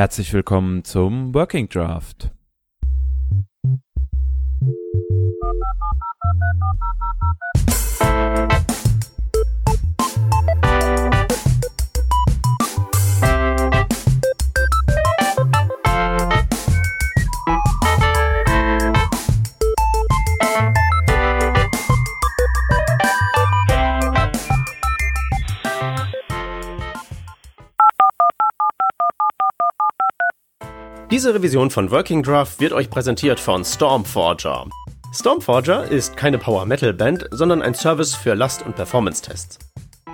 Herzlich willkommen zum Working Draft. Diese Revision von Working Draft wird euch präsentiert von Stormforger. Stormforger ist keine Power Metal Band, sondern ein Service für Last- und Performance-Tests.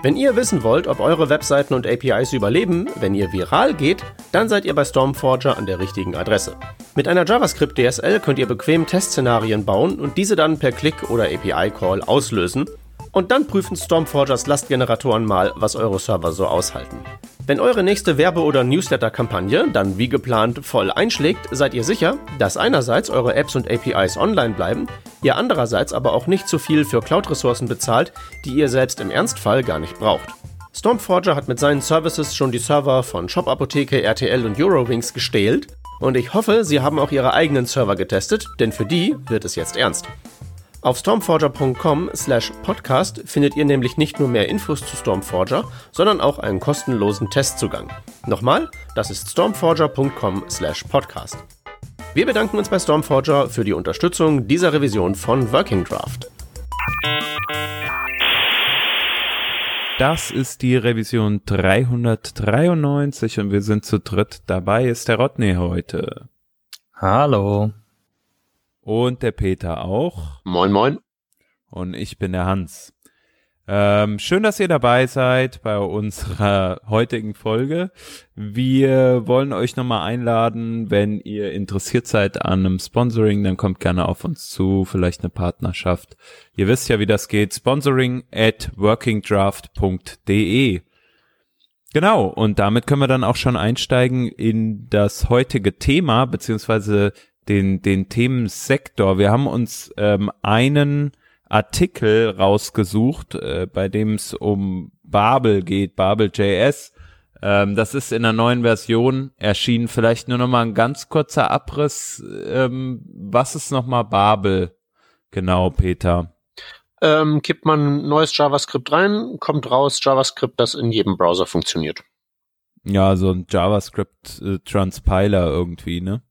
Wenn ihr wissen wollt, ob eure Webseiten und APIs überleben, wenn ihr viral geht, dann seid ihr bei Stormforger an der richtigen Adresse. Mit einer JavaScript DSL könnt ihr bequem Testszenarien bauen und diese dann per Klick oder API-Call auslösen. Und dann prüfen Stormforgers Lastgeneratoren mal, was eure Server so aushalten. Wenn eure nächste Werbe- oder Newsletter-Kampagne dann wie geplant voll einschlägt, seid ihr sicher, dass einerseits eure Apps und APIs online bleiben, ihr andererseits aber auch nicht zu viel für Cloud-Ressourcen bezahlt, die ihr selbst im Ernstfall gar nicht braucht. Stormforger hat mit seinen Services schon die Server von Shop Apotheke, RTL und Eurowings gestählt und ich hoffe, sie haben auch ihre eigenen Server getestet, denn für die wird es jetzt ernst. Auf stormforger.com slash podcast findet ihr nämlich nicht nur mehr Infos zu Stormforger, sondern auch einen kostenlosen Testzugang. Nochmal, das ist stormforger.com slash podcast. Wir bedanken uns bei Stormforger für die Unterstützung dieser Revision von Working Draft. Das ist die Revision 393 und wir sind zu dritt. Dabei ist der Rodney heute. Hallo. Und der Peter auch. Moin, moin. Und ich bin der Hans. Ähm, schön, dass ihr dabei seid bei unserer heutigen Folge. Wir wollen euch nochmal einladen, wenn ihr interessiert seid an einem Sponsoring, dann kommt gerne auf uns zu, vielleicht eine Partnerschaft. Ihr wisst ja, wie das geht. Sponsoring at workingdraft.de. Genau, und damit können wir dann auch schon einsteigen in das heutige Thema, beziehungsweise den, den Themensektor. Wir haben uns ähm, einen Artikel rausgesucht, äh, bei dem es um Babel geht, Babel.js. Ähm, das ist in der neuen Version erschienen. Vielleicht nur noch mal ein ganz kurzer Abriss. Ähm, was ist noch mal Babel? Genau, Peter. Ähm, kippt man neues JavaScript rein, kommt raus JavaScript, das in jedem Browser funktioniert. Ja, so ein JavaScript äh, Transpiler irgendwie, ne?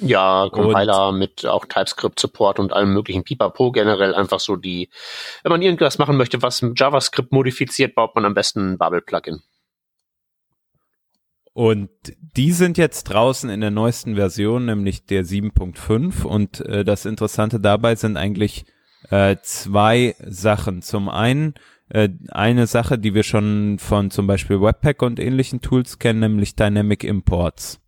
Ja, Compiler und mit auch TypeScript-Support und allem möglichen Pipapo generell einfach so die, wenn man irgendwas machen möchte, was JavaScript modifiziert, baut man am besten ein Babel-Plugin. Und die sind jetzt draußen in der neuesten Version, nämlich der 7.5. Und äh, das Interessante dabei sind eigentlich äh, zwei Sachen. Zum einen äh, eine Sache, die wir schon von zum Beispiel Webpack und ähnlichen Tools kennen, nämlich Dynamic Imports.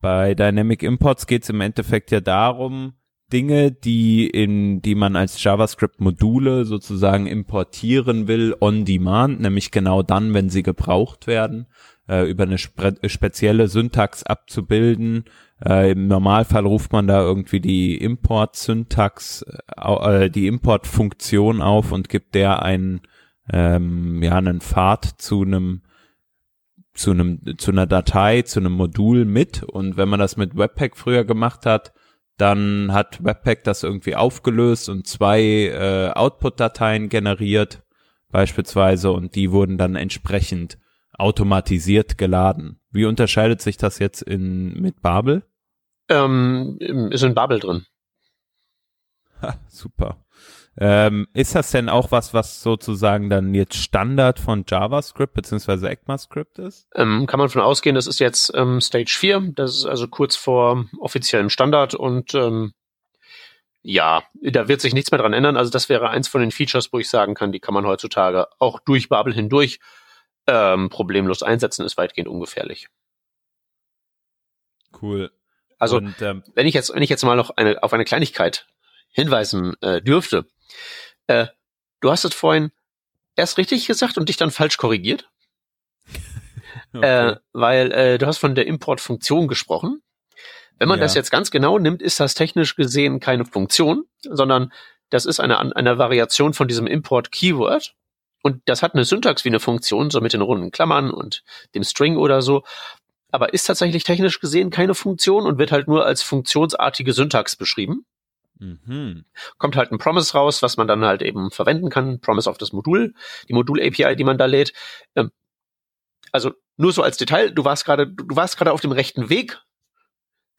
Bei Dynamic Imports geht es im Endeffekt ja darum, Dinge, die in, die man als JavaScript-Module sozusagen importieren will, on demand, nämlich genau dann, wenn sie gebraucht werden, äh, über eine spe spezielle Syntax abzubilden. Äh, Im Normalfall ruft man da irgendwie die Import-Syntax, äh, die Import-Funktion auf und gibt der einen, ähm, ja, einen Pfad zu einem zu einem zu einer Datei, zu einem Modul mit und wenn man das mit Webpack früher gemacht hat, dann hat Webpack das irgendwie aufgelöst und zwei äh, Output-Dateien generiert beispielsweise und die wurden dann entsprechend automatisiert geladen. Wie unterscheidet sich das jetzt in mit Babel? Ähm, ist in Babel drin. Ha, super. Ähm, ist das denn auch was, was sozusagen dann jetzt Standard von JavaScript beziehungsweise ECMAScript ist? Ähm, kann man von ausgehen, das ist jetzt ähm, Stage 4, das ist also kurz vor offiziellem Standard und ähm, ja, da wird sich nichts mehr dran ändern. Also das wäre eins von den Features, wo ich sagen kann, die kann man heutzutage auch durch Babel hindurch ähm, problemlos einsetzen, ist weitgehend ungefährlich. Cool. Also und, ähm, wenn ich jetzt, wenn ich jetzt mal noch eine, auf eine Kleinigkeit hinweisen äh, dürfte, äh, du hast es vorhin erst richtig gesagt und dich dann falsch korrigiert. okay. äh, weil äh, du hast von der Importfunktion gesprochen. Wenn man ja. das jetzt ganz genau nimmt, ist das technisch gesehen keine Funktion, sondern das ist eine, eine Variation von diesem Import-Keyword. Und das hat eine Syntax wie eine Funktion, so mit den runden Klammern und dem String oder so. aber ist tatsächlich technisch gesehen keine Funktion und wird halt nur als funktionsartige Syntax beschrieben. Mhm. Kommt halt ein Promise raus, was man dann halt eben verwenden kann. Promise auf das Modul, die Modul-API, die man da lädt. Ähm, also nur so als Detail, du warst gerade, du warst gerade auf dem rechten Weg.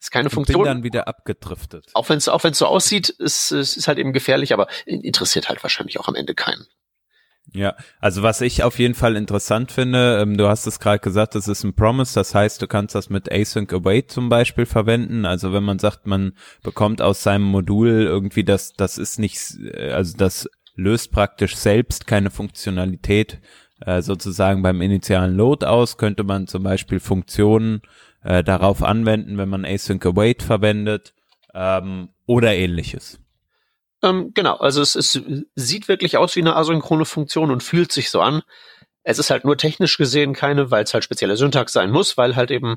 Ist keine Funktion. Bin dann wieder abgedriftet. Auch wenn es auch wenn es so aussieht, ist es ist halt eben gefährlich, aber interessiert halt wahrscheinlich auch am Ende keinen. Ja, also was ich auf jeden Fall interessant finde, ähm, du hast es gerade gesagt, das ist ein Promise, das heißt, du kannst das mit Async Await zum Beispiel verwenden. Also wenn man sagt, man bekommt aus seinem Modul irgendwie das, das ist nicht, äh, also das löst praktisch selbst keine Funktionalität äh, sozusagen beim initialen Load aus, könnte man zum Beispiel Funktionen äh, darauf anwenden, wenn man Async Await verwendet ähm, oder ähnliches. Ähm, genau, also es, es sieht wirklich aus wie eine asynchrone Funktion und fühlt sich so an. Es ist halt nur technisch gesehen keine, weil es halt spezielle Syntax sein muss, weil halt eben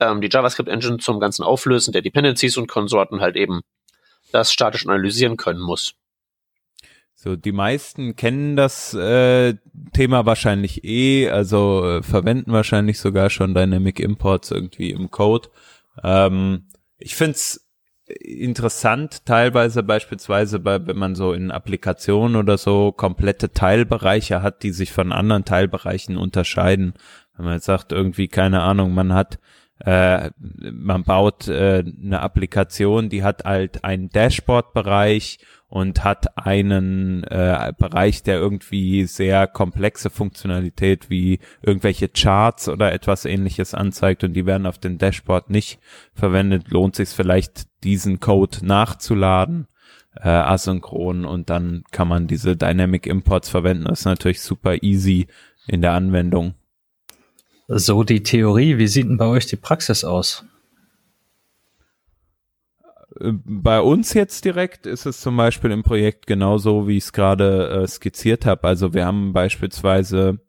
ähm, die JavaScript-Engine zum ganzen Auflösen der Dependencies und Konsorten halt eben das statisch analysieren können muss. So, die meisten kennen das äh, Thema wahrscheinlich eh, also äh, verwenden wahrscheinlich sogar schon Dynamic Imports irgendwie im Code. Ähm, ich find's interessant, teilweise beispielsweise bei, wenn man so in Applikationen oder so komplette Teilbereiche hat, die sich von anderen Teilbereichen unterscheiden. Wenn man jetzt sagt, irgendwie, keine Ahnung, man hat, äh, man baut äh, eine Applikation, die hat halt einen Dashboard-Bereich und hat einen äh, Bereich, der irgendwie sehr komplexe Funktionalität wie irgendwelche Charts oder etwas ähnliches anzeigt und die werden auf dem Dashboard nicht verwendet, lohnt sich vielleicht diesen Code nachzuladen äh, asynchron und dann kann man diese Dynamic Imports verwenden. Das ist natürlich super easy in der Anwendung. So die Theorie, wie sieht denn bei euch die Praxis aus? bei uns jetzt direkt ist es zum Beispiel im Projekt genauso, wie ich es gerade äh, skizziert habe. Also wir haben beispielsweise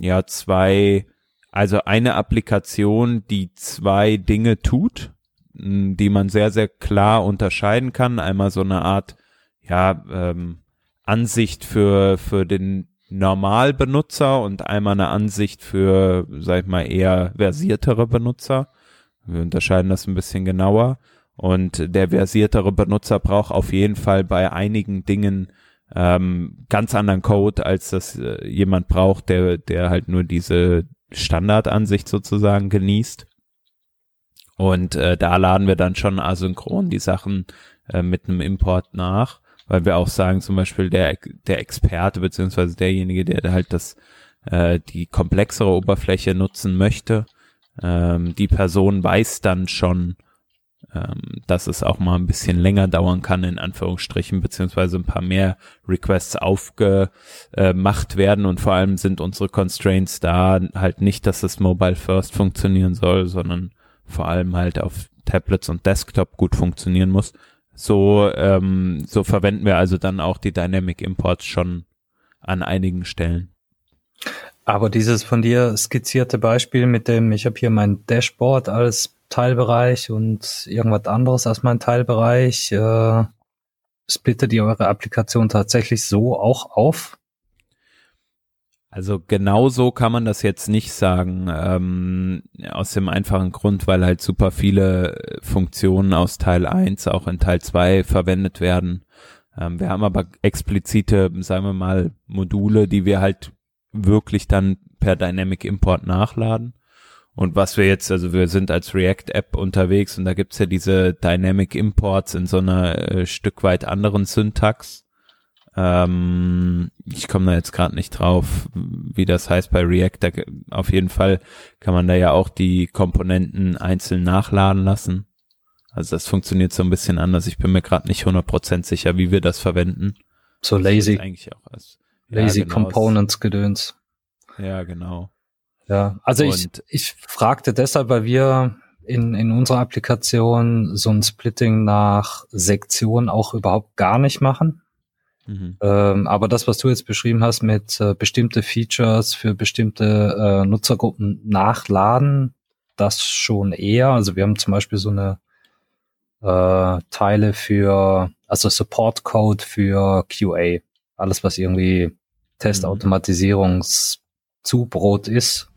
ja zwei, also eine Applikation, die zwei Dinge tut, die man sehr, sehr klar unterscheiden kann. Einmal so eine Art, ja, ähm, Ansicht für, für den Normalbenutzer und einmal eine Ansicht für, sag ich mal, eher versiertere Benutzer. Wir unterscheiden das ein bisschen genauer. Und der versiertere Benutzer braucht auf jeden Fall bei einigen Dingen ähm, ganz anderen Code, als das äh, jemand braucht, der, der halt nur diese Standardansicht sozusagen genießt. Und äh, da laden wir dann schon asynchron die Sachen äh, mit einem Import nach, weil wir auch sagen, zum Beispiel der, der Experte beziehungsweise derjenige, der halt das äh, die komplexere Oberfläche nutzen möchte, ähm, die Person weiß dann schon, ähm, dass es auch mal ein bisschen länger dauern kann, in Anführungsstrichen, beziehungsweise ein paar mehr Requests aufgemacht werden. Und vor allem sind unsere Constraints da halt nicht, dass es Mobile First funktionieren soll, sondern vor allem halt auf Tablets und Desktop gut funktionieren muss. So, ähm, so verwenden wir also dann auch die Dynamic Imports schon an einigen Stellen. Aber dieses von dir skizzierte Beispiel mit dem, ich habe hier mein Dashboard als Teilbereich und irgendwas anderes als mein Teilbereich. Äh, splittet ihr eure Applikation tatsächlich so auch auf? Also genau so kann man das jetzt nicht sagen, ähm, aus dem einfachen Grund, weil halt super viele Funktionen aus Teil 1 auch in Teil 2 verwendet werden. Ähm, wir haben aber explizite, sagen wir mal, Module, die wir halt wirklich dann per Dynamic Import nachladen. Und was wir jetzt, also wir sind als React-App unterwegs und da gibt's ja diese Dynamic Imports in so einer äh, Stück weit anderen Syntax. Ähm, ich komme da jetzt gerade nicht drauf, wie das heißt bei React. Da, auf jeden Fall kann man da ja auch die Komponenten einzeln nachladen lassen. Also das funktioniert so ein bisschen anders. Ich bin mir gerade nicht 100% sicher, wie wir das verwenden. So lazy. Eigentlich auch als, lazy ja, genau, Components Gedöns. Ja, genau. Ja, also ich, ich fragte deshalb, weil wir in, in unserer Applikation so ein Splitting nach Sektion auch überhaupt gar nicht machen. Mhm. Ähm, aber das, was du jetzt beschrieben hast mit äh, bestimmte Features für bestimmte äh, Nutzergruppen nachladen, das schon eher. Also wir haben zum Beispiel so eine äh, Teile für, also Support Code für QA. Alles, was irgendwie mhm. Testautomatisierungszubrot ist,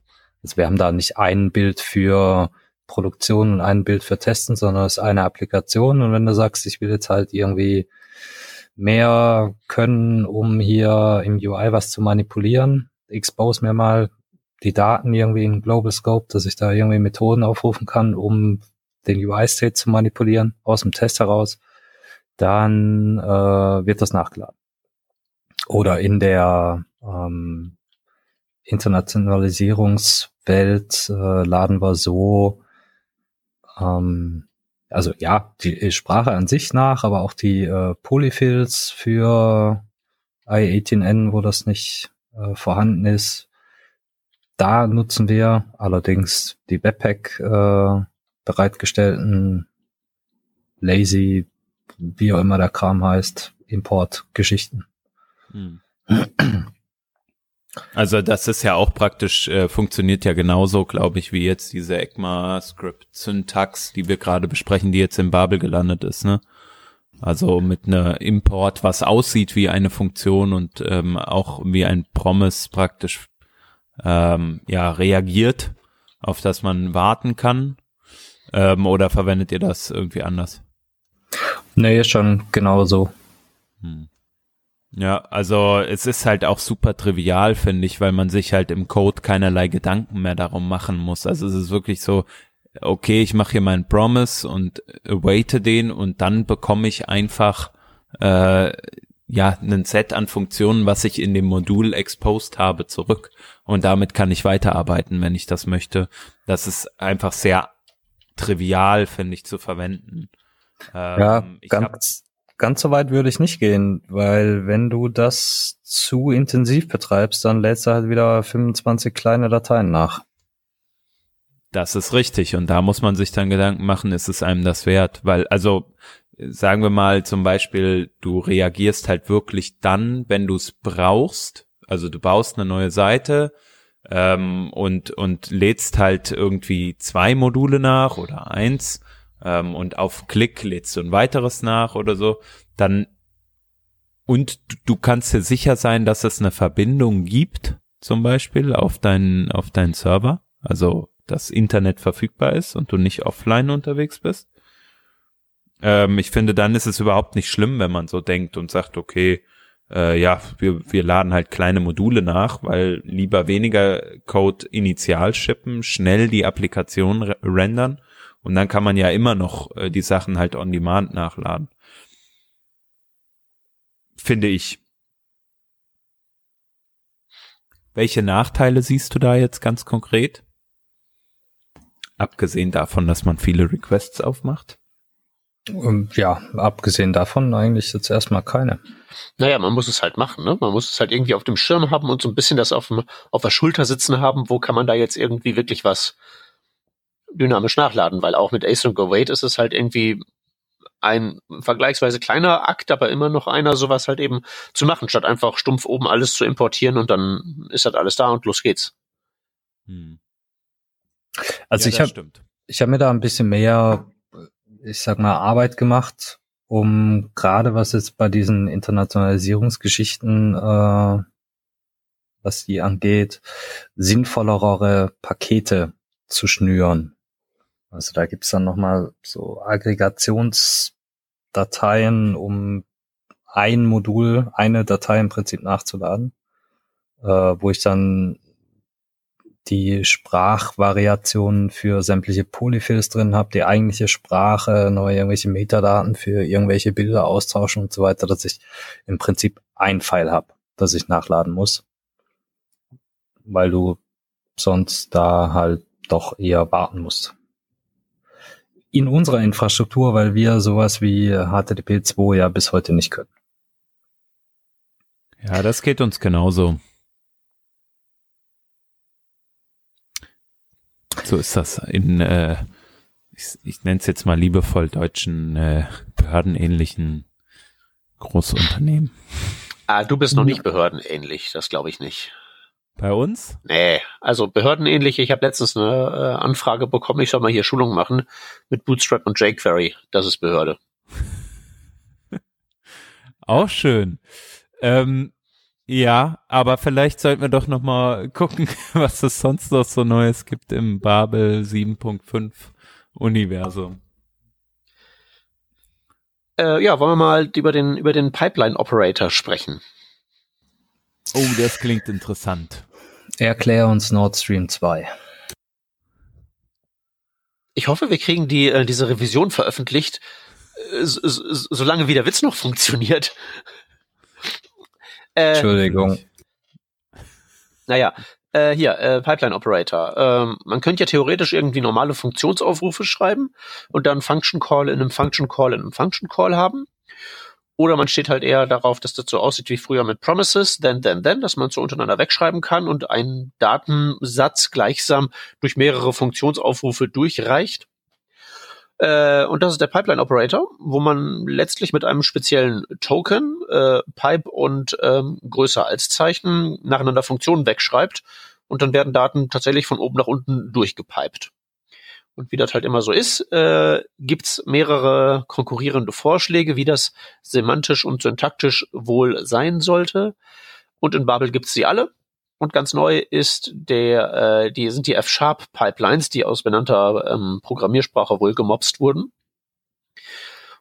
Also wir haben da nicht ein Bild für Produktion und ein Bild für Testen, sondern es ist eine Applikation. Und wenn du sagst, ich will jetzt halt irgendwie mehr können, um hier im UI was zu manipulieren, expose mir mal die Daten irgendwie in Global Scope, dass ich da irgendwie Methoden aufrufen kann, um den UI-State zu manipulieren aus dem Test heraus, dann äh, wird das nachgeladen. Oder in der ähm, Internationalisierungswelt äh, laden wir so, ähm, also ja, die Sprache an sich nach, aber auch die äh, Polyfills für i18n, wo das nicht äh, vorhanden ist. Da nutzen wir allerdings die Webpack äh, bereitgestellten Lazy, wie auch immer der Kram heißt, Import-Geschichten. Hm. Also das ist ja auch praktisch, äh, funktioniert ja genauso, glaube ich, wie jetzt diese ECMA-Script-Syntax, die wir gerade besprechen, die jetzt in Babel gelandet ist, ne? Also mit einer Import, was aussieht wie eine Funktion und ähm, auch wie ein Promise praktisch ähm, ja reagiert, auf das man warten kann. Ähm, oder verwendet ihr das irgendwie anders? Nee, schon genauso. Hm. Ja, also es ist halt auch super trivial, finde ich, weil man sich halt im Code keinerlei Gedanken mehr darum machen muss. Also es ist wirklich so, okay, ich mache hier meinen Promise und awaite den und dann bekomme ich einfach äh, ja einen Set an Funktionen, was ich in dem Modul exposed habe, zurück. Und damit kann ich weiterarbeiten, wenn ich das möchte. Das ist einfach sehr trivial, finde ich, zu verwenden. Ähm, ja, ganz, ganz so weit würde ich nicht gehen, weil wenn du das zu intensiv betreibst, dann lädst du halt wieder 25 kleine Dateien nach. Das ist richtig. Und da muss man sich dann Gedanken machen, ist es einem das wert? Weil, also, sagen wir mal zum Beispiel, du reagierst halt wirklich dann, wenn du es brauchst. Also du baust eine neue Seite ähm, und, und lädst halt irgendwie zwei Module nach oder eins ähm, und auf Klick lädst du ein weiteres nach oder so, dann und du, kannst dir sicher sein, dass es eine Verbindung gibt, zum Beispiel auf deinen, auf deinen Server, also das Internet verfügbar ist und du nicht offline unterwegs bist. Ähm, ich finde, dann ist es überhaupt nicht schlimm, wenn man so denkt und sagt, okay, äh, ja, wir, wir laden halt kleine Module nach, weil lieber weniger Code initial shippen, schnell die Applikation rendern und dann kann man ja immer noch äh, die Sachen halt on demand nachladen. Finde ich. Welche Nachteile siehst du da jetzt ganz konkret? Abgesehen davon, dass man viele Requests aufmacht? Ähm, ja, abgesehen davon eigentlich jetzt erstmal keine. Naja, man muss es halt machen, ne? Man muss es halt irgendwie auf dem Schirm haben und so ein bisschen das auf, dem, auf der Schulter sitzen haben, wo kann man da jetzt irgendwie wirklich was dynamisch nachladen, weil auch mit Async Await ist es halt irgendwie ein vergleichsweise kleiner Akt, aber immer noch einer, sowas halt eben zu machen, statt einfach stumpf oben alles zu importieren und dann ist halt alles da und los geht's. Hm. Also ja, ich habe ich habe mir da ein bisschen mehr, ich sag mal, Arbeit gemacht, um gerade was jetzt bei diesen Internationalisierungsgeschichten, äh, was die angeht, sinnvollere Pakete zu schnüren. Also da gibt's dann nochmal so Aggregationsdateien, um ein Modul, eine Datei im Prinzip nachzuladen, äh, wo ich dann die Sprachvariationen für sämtliche Polyfills drin habe, die eigentliche Sprache, neue irgendwelche Metadaten für irgendwelche Bilder austauschen und so weiter, dass ich im Prinzip ein File habe, das ich nachladen muss. Weil du sonst da halt doch eher warten musst in unserer Infrastruktur, weil wir sowas wie HTTP 2 ja bis heute nicht können. Ja, das geht uns genauso. So ist das in, äh, ich, ich nenne es jetzt mal liebevoll deutschen äh, behördenähnlichen Großunternehmen. Ah, du bist noch nicht behördenähnlich, das glaube ich nicht. Bei uns? Nee, also behördenähnlich. Ich habe letztens eine äh, Anfrage bekommen, ich soll mal hier Schulung machen mit Bootstrap und jQuery. Das ist Behörde. Auch schön. Ähm, Ja, aber vielleicht sollten wir doch noch mal gucken, was es sonst noch so Neues gibt im Babel 7.5 Universum. Äh, ja, wollen wir mal über den über den Pipeline Operator sprechen? Oh, das klingt interessant. Erklär uns Nord Stream 2. Ich hoffe, wir kriegen die äh, diese Revision veröffentlicht, äh, so, so, solange wie der Witz noch funktioniert. Äh, Entschuldigung. Naja, äh, hier, äh, Pipeline Operator. Ähm, man könnte ja theoretisch irgendwie normale Funktionsaufrufe schreiben und dann Function Call in einem Function Call in einem Function Call haben. Oder man steht halt eher darauf, dass das so aussieht wie früher mit Promises, then, then, then, dass man so untereinander wegschreiben kann und einen Datensatz gleichsam durch mehrere Funktionsaufrufe durchreicht. Äh, und das ist der Pipeline Operator, wo man letztlich mit einem speziellen Token, äh, Pipe und ähm, größer als Zeichen nacheinander Funktionen wegschreibt und dann werden Daten tatsächlich von oben nach unten durchgepiped. Und wie das halt immer so ist, äh, gibt's mehrere konkurrierende Vorschläge, wie das semantisch und syntaktisch wohl sein sollte. Und in Babel gibt's sie alle. Und ganz neu ist der, äh, die sind die F-Sharp-Pipelines, die aus benannter ähm, Programmiersprache wohl gemobst wurden.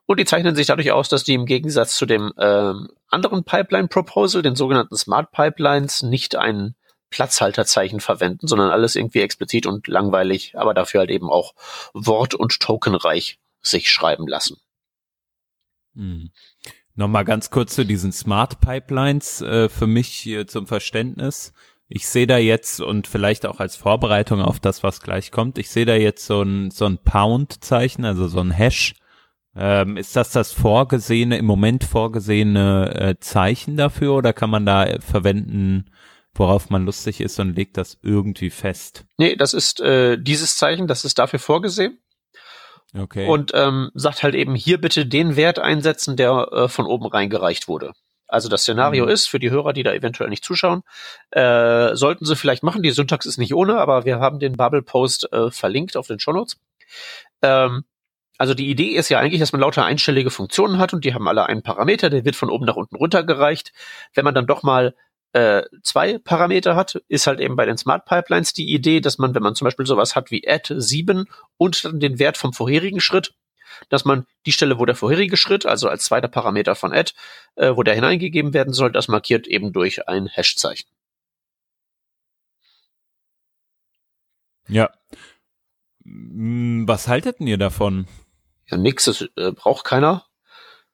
Und die zeichnen sich dadurch aus, dass die im Gegensatz zu dem ähm, anderen Pipeline-Proposal, den sogenannten Smart Pipelines, nicht ein Platzhalterzeichen verwenden, sondern alles irgendwie explizit und langweilig, aber dafür halt eben auch wort- und tokenreich sich schreiben lassen. Hm. Nochmal ganz kurz zu diesen Smart Pipelines äh, für mich hier zum Verständnis ich sehe da jetzt und vielleicht auch als Vorbereitung auf das, was gleich kommt, ich sehe da jetzt so ein, so ein Pound-Zeichen, also so ein Hash. Ähm, ist das das vorgesehene, im Moment vorgesehene äh, Zeichen dafür oder kann man da verwenden, worauf man lustig ist und legt das irgendwie fest? Nee, das ist äh, dieses Zeichen, das ist dafür vorgesehen. Okay. Und ähm, sagt halt eben hier bitte den Wert einsetzen, der äh, von oben reingereicht wurde. Also das Szenario mhm. ist, für die Hörer, die da eventuell nicht zuschauen, äh, sollten sie vielleicht machen. Die Syntax ist nicht ohne, aber wir haben den Bubble-Post äh, verlinkt auf den Shownotes. Ähm, also die Idee ist ja eigentlich, dass man lauter einstellige Funktionen hat und die haben alle einen Parameter, der wird von oben nach unten runtergereicht. Wenn man dann doch mal äh, zwei Parameter hat, ist halt eben bei den Smart Pipelines die Idee, dass man, wenn man zum Beispiel sowas hat wie add 7 und dann den Wert vom vorherigen Schritt, dass man die Stelle, wo der vorherige Schritt, also als zweiter Parameter von add, äh, wo der hineingegeben werden soll, das markiert eben durch ein Hashzeichen. Ja. Was haltet ihr davon? Ja, nix, das äh, braucht keiner.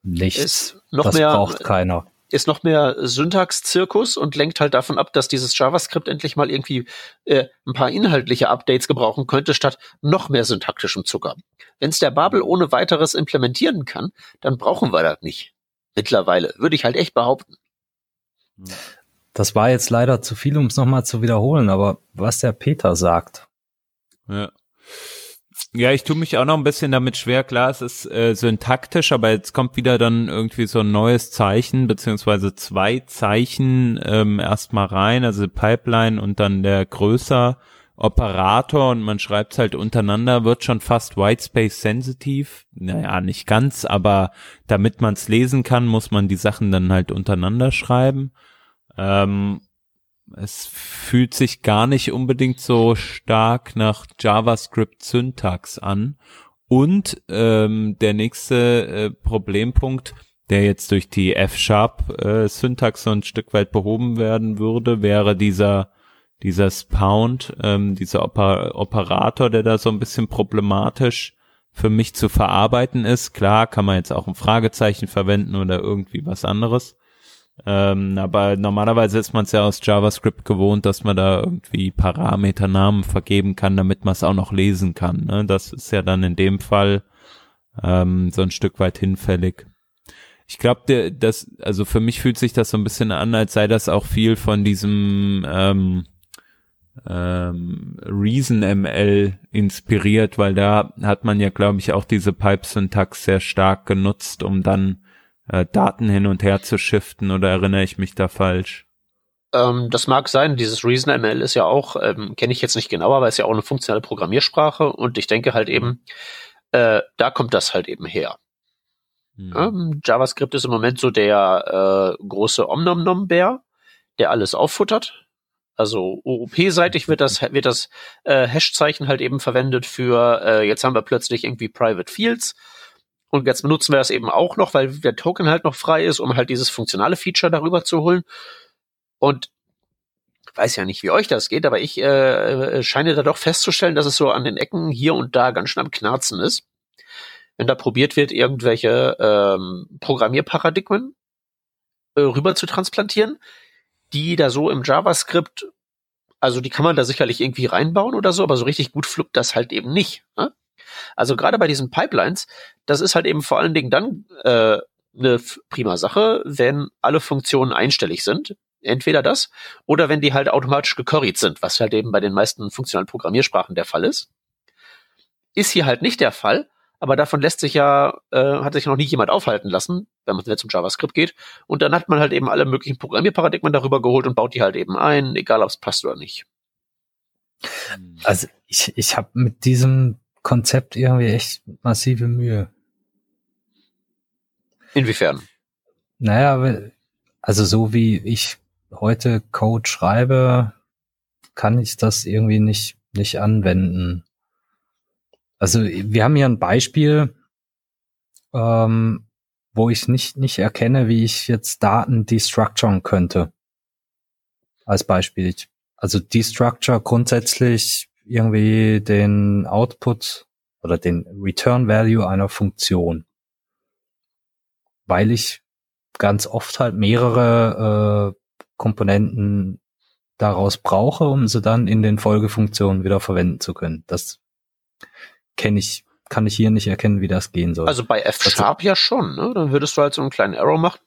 Nichts. Ist noch das mehr, braucht keiner ist noch mehr Syntax-Zirkus und lenkt halt davon ab, dass dieses JavaScript endlich mal irgendwie äh, ein paar inhaltliche Updates gebrauchen könnte, statt noch mehr syntaktischem Zucker. Wenn es der Babel ohne weiteres implementieren kann, dann brauchen wir das nicht. Mittlerweile, würde ich halt echt behaupten. Das war jetzt leider zu viel, um es nochmal zu wiederholen, aber was der Peter sagt. Ja. Ja, ich tue mich auch noch ein bisschen damit schwer. Klar, es ist äh, syntaktisch, aber jetzt kommt wieder dann irgendwie so ein neues Zeichen, beziehungsweise zwei Zeichen ähm, erstmal rein, also Pipeline und dann der größer Operator und man schreibt halt untereinander, wird schon fast Whitespace sensitiv. Naja, nicht ganz, aber damit man es lesen kann, muss man die Sachen dann halt untereinander schreiben. Ähm, es fühlt sich gar nicht unbedingt so stark nach JavaScript-Syntax an. Und ähm, der nächste äh, Problempunkt, der jetzt durch die F-Sharp-Syntax äh, so ein Stück weit behoben werden würde, wäre dieser dieser Spound, ähm, dieser Oper Operator, der da so ein bisschen problematisch für mich zu verarbeiten ist. Klar, kann man jetzt auch ein Fragezeichen verwenden oder irgendwie was anderes. Ähm, aber normalerweise ist man es ja aus JavaScript gewohnt, dass man da irgendwie Parameternamen vergeben kann, damit man es auch noch lesen kann. Ne? Das ist ja dann in dem Fall ähm, so ein Stück weit hinfällig. Ich glaube, das, also für mich fühlt sich das so ein bisschen an, als sei das auch viel von diesem ähm, ähm, ReasonML inspiriert, weil da hat man ja, glaube ich, auch diese Pipe-Syntax sehr stark genutzt, um dann äh, Daten hin und her zu shiften oder erinnere ich mich da falsch? Ähm, das mag sein. Dieses ReasonML ist ja auch, ähm, kenne ich jetzt nicht genau, aber ist ja auch eine funktionale Programmiersprache und ich denke halt eben, äh, da kommt das halt eben her. Hm. Ähm, JavaScript ist im Moment so der äh, große Omnom-Nom-Bär. der alles auffuttert. Also OOP-seitig wird das, wird das äh, Hash-Zeichen halt eben verwendet für, äh, jetzt haben wir plötzlich irgendwie Private Fields. Und jetzt benutzen wir das eben auch noch, weil der Token halt noch frei ist, um halt dieses funktionale Feature darüber zu holen. Und weiß ja nicht, wie euch das geht, aber ich äh, scheine da doch festzustellen, dass es so an den Ecken hier und da ganz schön am Knarzen ist. Wenn da probiert wird, irgendwelche ähm, Programmierparadigmen äh, rüber zu transplantieren, die da so im JavaScript, also die kann man da sicherlich irgendwie reinbauen oder so, aber so richtig gut fluppt das halt eben nicht. Ne? Also gerade bei diesen Pipelines, das ist halt eben vor allen Dingen dann äh, eine prima Sache, wenn alle Funktionen einstellig sind. Entweder das oder wenn die halt automatisch gecurried sind, was halt eben bei den meisten funktionalen Programmiersprachen der Fall ist. Ist hier halt nicht der Fall, aber davon lässt sich ja, äh, hat sich noch nie jemand aufhalten lassen, wenn man jetzt zum JavaScript geht. Und dann hat man halt eben alle möglichen Programmierparadigmen darüber geholt und baut die halt eben ein, egal ob es passt oder nicht. Also ich, ich habe mit diesem Konzept irgendwie echt massive Mühe. Inwiefern? Naja, also so wie ich heute Code schreibe, kann ich das irgendwie nicht, nicht anwenden. Also wir haben hier ein Beispiel, ähm, wo ich nicht, nicht erkenne, wie ich jetzt Daten destructuren könnte. Als Beispiel. Also destructure grundsätzlich irgendwie den Output oder den Return Value einer Funktion. Weil ich ganz oft halt mehrere äh, Komponenten daraus brauche, um sie dann in den Folgefunktionen wieder verwenden zu können. Das kenne ich, kann ich hier nicht erkennen, wie das gehen soll. Also bei F-Sharp ja schon, ne? Dann würdest du halt so einen kleinen Arrow machen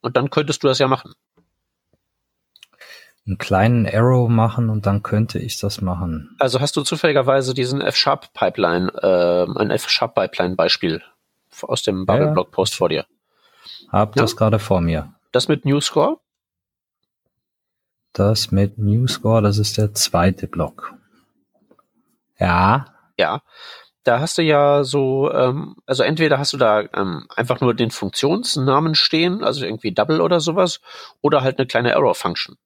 und dann könntest du das ja machen. Einen kleinen Arrow machen und dann könnte ich das machen. Also hast du zufälligerweise diesen F-Sharp Pipeline, äh, ein F-Sharp Pipeline Beispiel aus dem Bubble Blog Post vor dir? Hab ja. das gerade vor mir. Das mit NewScore? Das mit NewScore, das ist der zweite Block. Ja. Ja. Da hast du ja so, ähm, also entweder hast du da ähm, einfach nur den Funktionsnamen stehen, also irgendwie Double oder sowas, oder halt eine kleine Error-Function.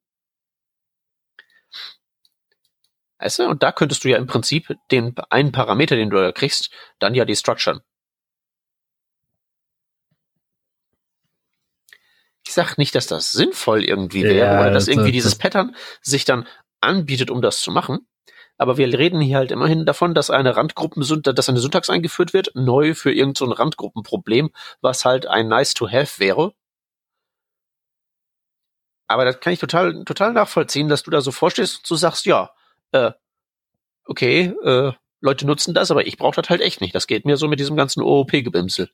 Weißt du? Und da könntest du ja im Prinzip den einen Parameter, den du da kriegst, dann ja destructuren. Ich sag nicht, dass das sinnvoll irgendwie wäre ja, oder dass das, irgendwie dieses Pattern sich dann anbietet, um das zu machen. Aber wir reden hier halt immerhin davon, dass eine Randgruppen, dass eine Syntax eingeführt wird, neu für irgendein so Randgruppenproblem, was halt ein nice to have wäre. Aber das kann ich total, total nachvollziehen, dass du da so vorstehst und du sagst, ja, äh, okay, äh, Leute nutzen das, aber ich brauche das halt echt nicht. Das geht mir so mit diesem ganzen OOP-Gebimsel.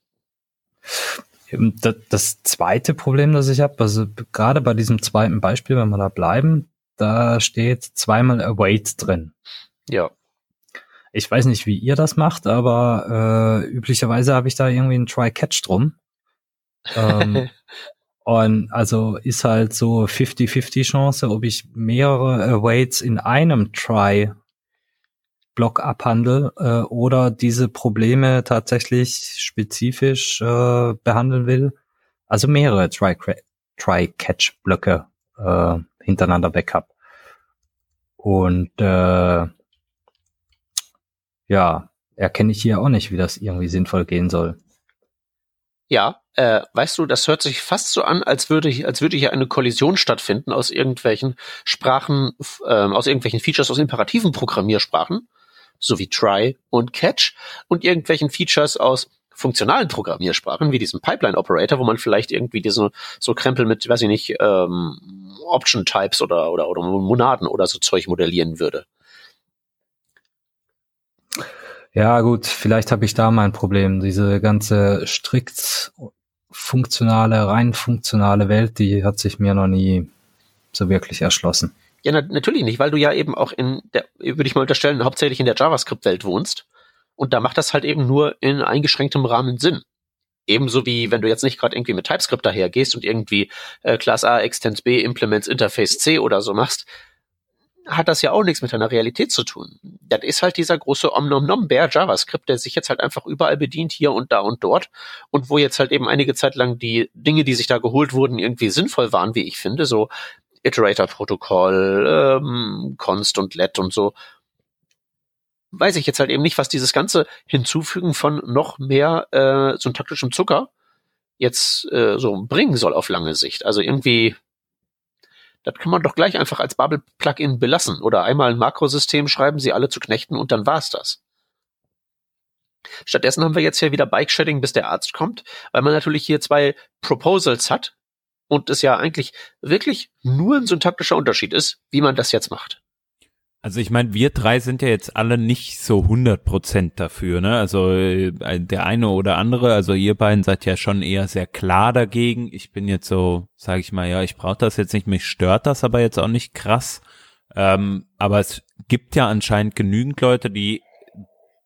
Das zweite Problem, das ich habe, also gerade bei diesem zweiten Beispiel, wenn wir da bleiben, da steht zweimal Await drin. Ja. Ich weiß nicht, wie ihr das macht, aber äh, üblicherweise habe ich da irgendwie einen Try-Catch drum. ähm, und also ist halt so 50-50 Chance, ob ich mehrere Awaits in einem Try Block abhandle äh, oder diese Probleme tatsächlich spezifisch äh, behandeln will. Also mehrere Try-Catch-Blöcke äh, hintereinander Backup. Und äh, ja, erkenne ich hier auch nicht, wie das irgendwie sinnvoll gehen soll. Ja, äh, weißt du, das hört sich fast so an, als würde, als würde hier eine Kollision stattfinden aus irgendwelchen Sprachen, äh, aus irgendwelchen Features aus imperativen Programmiersprachen sowie Try und Catch und irgendwelchen Features aus funktionalen Programmiersprachen wie diesem Pipeline Operator, wo man vielleicht irgendwie diese so Krempel mit, weiß ich nicht, ähm, Option Types oder, oder, oder Monaden oder so Zeug modellieren würde. Ja, gut, vielleicht habe ich da mein Problem. Diese ganze strikt funktionale, rein funktionale Welt, die hat sich mir noch nie so wirklich erschlossen. Ja, na, natürlich nicht, weil du ja eben auch in der, würde ich mal unterstellen, hauptsächlich in der JavaScript-Welt wohnst. Und da macht das halt eben nur in eingeschränktem Rahmen Sinn. Ebenso wie wenn du jetzt nicht gerade irgendwie mit TypeScript dahergehst und irgendwie äh, Class A, Extends B, Implements Interface C oder so machst. Hat das ja auch nichts mit einer Realität zu tun. Das ist halt dieser große Om-Nom-Nom-Bär JavaScript, der sich jetzt halt einfach überall bedient, hier und da und dort. Und wo jetzt halt eben einige Zeit lang die Dinge, die sich da geholt wurden, irgendwie sinnvoll waren, wie ich finde, so Iterator-Protokoll, ähm, Const und Let und so. Weiß ich jetzt halt eben nicht, was dieses ganze Hinzufügen von noch mehr äh, syntaktischem Zucker jetzt äh, so bringen soll auf lange Sicht. Also irgendwie das kann man doch gleich einfach als Babel-Plugin belassen oder einmal ein Makrosystem schreiben, sie alle zu knechten und dann war's das. Stattdessen haben wir jetzt hier wieder Bike-Shedding, bis der Arzt kommt, weil man natürlich hier zwei Proposals hat und es ja eigentlich wirklich nur ein syntaktischer Unterschied ist, wie man das jetzt macht. Also ich meine, wir drei sind ja jetzt alle nicht so 100 Prozent dafür, ne? Also äh, der eine oder andere, also ihr beiden seid ja schon eher sehr klar dagegen. Ich bin jetzt so, sage ich mal, ja, ich brauche das jetzt nicht, mich stört das aber jetzt auch nicht krass. Ähm, aber es gibt ja anscheinend genügend Leute, die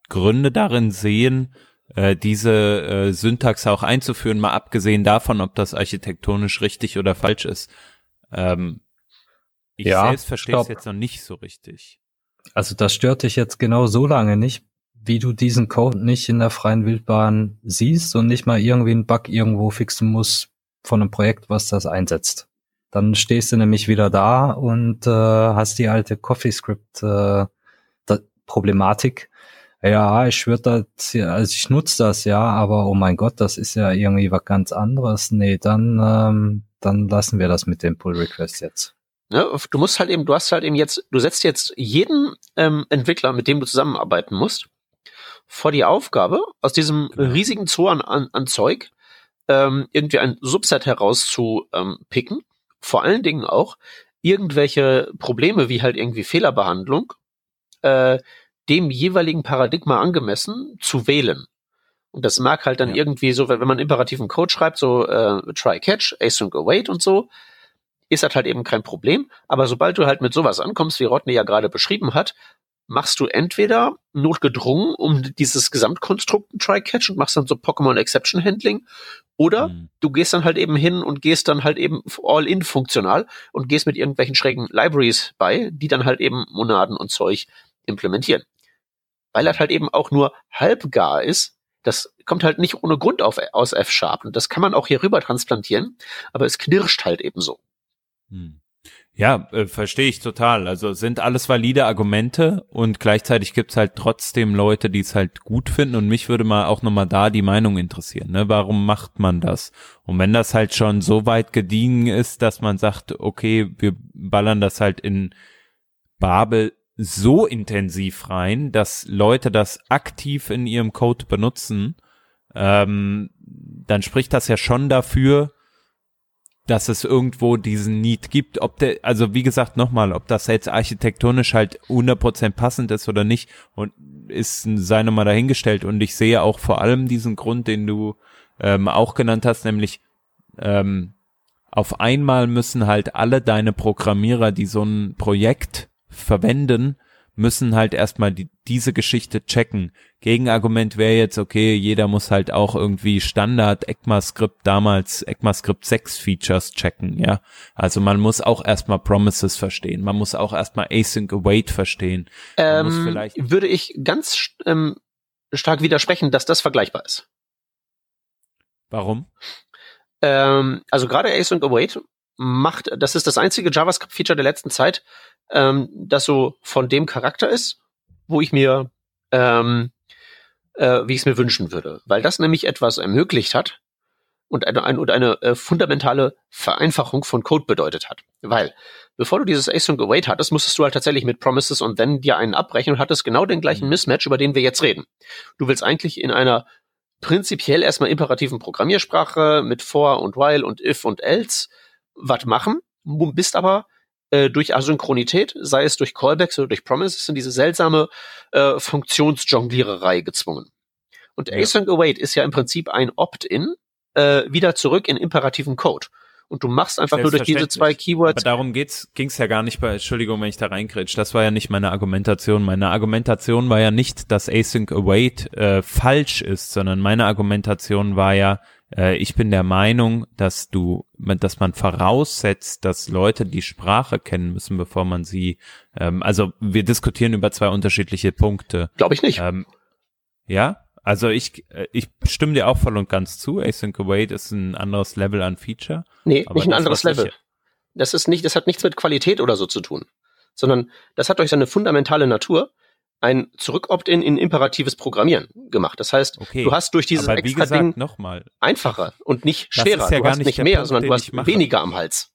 Gründe darin sehen, äh, diese äh, Syntax auch einzuführen, mal abgesehen davon, ob das architektonisch richtig oder falsch ist. Ähm, ich ja, selbst verstehe es jetzt noch nicht so richtig. Also das stört dich jetzt genau so lange nicht, wie du diesen Code nicht in der freien Wildbahn siehst und nicht mal irgendwie einen Bug irgendwo fixen musst von einem Projekt, was das einsetzt. Dann stehst du nämlich wieder da und äh, hast die alte CoffeeScript äh, Problematik. Ja, ich würde das, also ich nutze das ja, aber oh mein Gott, das ist ja irgendwie was ganz anderes. Nee, dann, ähm, dann lassen wir das mit dem Pull Request jetzt. Ne? Du musst halt eben, du hast halt eben jetzt, du setzt jetzt jeden ähm, Entwickler, mit dem du zusammenarbeiten musst, vor die Aufgabe, aus diesem genau. riesigen Zoo an, an, an Zeug ähm, irgendwie ein Subset herauszupicken. Ähm, Vor allen Dingen auch irgendwelche Probleme wie halt irgendwie Fehlerbehandlung äh, dem jeweiligen Paradigma angemessen zu wählen. Und das mag halt dann ja. irgendwie so, wenn man imperativen Code schreibt, so äh, try catch, async await und so, ist das halt eben kein Problem. Aber sobald du halt mit sowas ankommst, wie Rodney ja gerade beschrieben hat, machst du entweder notgedrungen um dieses Gesamtkonstrukt ein Try-Catch und machst dann so Pokémon Exception Handling oder mhm. du gehst dann halt eben hin und gehst dann halt eben all-in funktional und gehst mit irgendwelchen schrägen Libraries bei, die dann halt eben Monaden und Zeug implementieren. Weil das halt eben auch nur halbgar ist, das kommt halt nicht ohne Grund auf, aus F-Sharp und das kann man auch hier rüber transplantieren, aber es knirscht halt eben so. Hm. Ja, äh, verstehe ich total. Also sind alles valide Argumente und gleichzeitig gibt's halt trotzdem Leute, die es halt gut finden und mich würde mal auch nochmal da die Meinung interessieren. Ne? Warum macht man das? Und wenn das halt schon so weit gediegen ist, dass man sagt, okay, wir ballern das halt in Babel so intensiv rein, dass Leute das aktiv in ihrem Code benutzen, ähm, dann spricht das ja schon dafür, dass es irgendwo diesen Need gibt, ob der, also wie gesagt nochmal, ob das jetzt architektonisch halt 100% passend ist oder nicht und ist sei nochmal dahingestellt. Und ich sehe auch vor allem diesen Grund, den du ähm, auch genannt hast, nämlich ähm, auf einmal müssen halt alle deine Programmierer, die so ein Projekt verwenden, müssen halt erstmal die, diese Geschichte checken. Gegenargument wäre jetzt, okay, jeder muss halt auch irgendwie Standard ECMAScript damals, ECMAScript 6 Features checken, ja. Also man muss auch erstmal Promises verstehen. Man muss auch erstmal Async Await verstehen. Ähm, würde ich ganz ähm, stark widersprechen, dass das vergleichbar ist. Warum? Ähm, also gerade Async Await macht, das ist das einzige JavaScript-Feature der letzten Zeit, ähm, das so von dem Charakter ist, wo ich mir, ähm, äh, wie ich es mir wünschen würde. Weil das nämlich etwas ermöglicht hat und eine, eine, und eine äh, fundamentale Vereinfachung von Code bedeutet hat. Weil, bevor du dieses Async Await hattest, musstest du halt tatsächlich mit Promises und then dir einen abbrechen und hattest genau den gleichen mhm. Mismatch, über den wir jetzt reden. Du willst eigentlich in einer prinzipiell erstmal imperativen Programmiersprache mit for und while und if und else was machen, bist aber äh, durch Asynchronität, sei es durch Callbacks oder durch Promises, in diese seltsame äh, Funktionsjongliererei gezwungen. Und ja. Async Await ist ja im Prinzip ein Opt-in äh, wieder zurück in imperativen Code. Und du machst einfach nur durch diese zwei Keywords. Aber darum geht's, ging's ja gar nicht bei, Entschuldigung, wenn ich da reinkritsch. Das war ja nicht meine Argumentation. Meine Argumentation war ja nicht, dass Async Await äh, falsch ist, sondern meine Argumentation war ja, äh, ich bin der Meinung, dass du, dass man voraussetzt, dass Leute die Sprache kennen müssen, bevor man sie, ähm, also wir diskutieren über zwei unterschiedliche Punkte. Glaube ich nicht. Ähm, ja, also ich, äh, ich stimme dir auch voll und ganz zu. Async Await ist ein anderes Level an Feature. Nee, nicht ein anderes Level. Das ist nicht, das hat nichts mit Qualität oder so zu tun, sondern das hat durch seine fundamentale Natur ein Zurück-Opt-in in imperatives Programmieren gemacht. Das heißt, okay, du hast durch dieses extra gesagt, Ding noch mal, einfacher und nicht schwerer. Ja du hast nicht mehr, Punkt, sondern du hast weniger am Hals.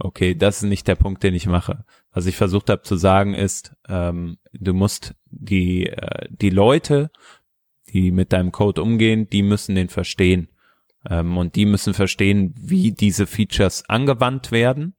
Okay, das ist nicht der Punkt, den ich mache. Was ich versucht habe zu sagen ist, ähm, du musst die, äh, die Leute, die mit deinem Code umgehen, die müssen den verstehen. Ähm, und die müssen verstehen, wie diese Features angewandt werden.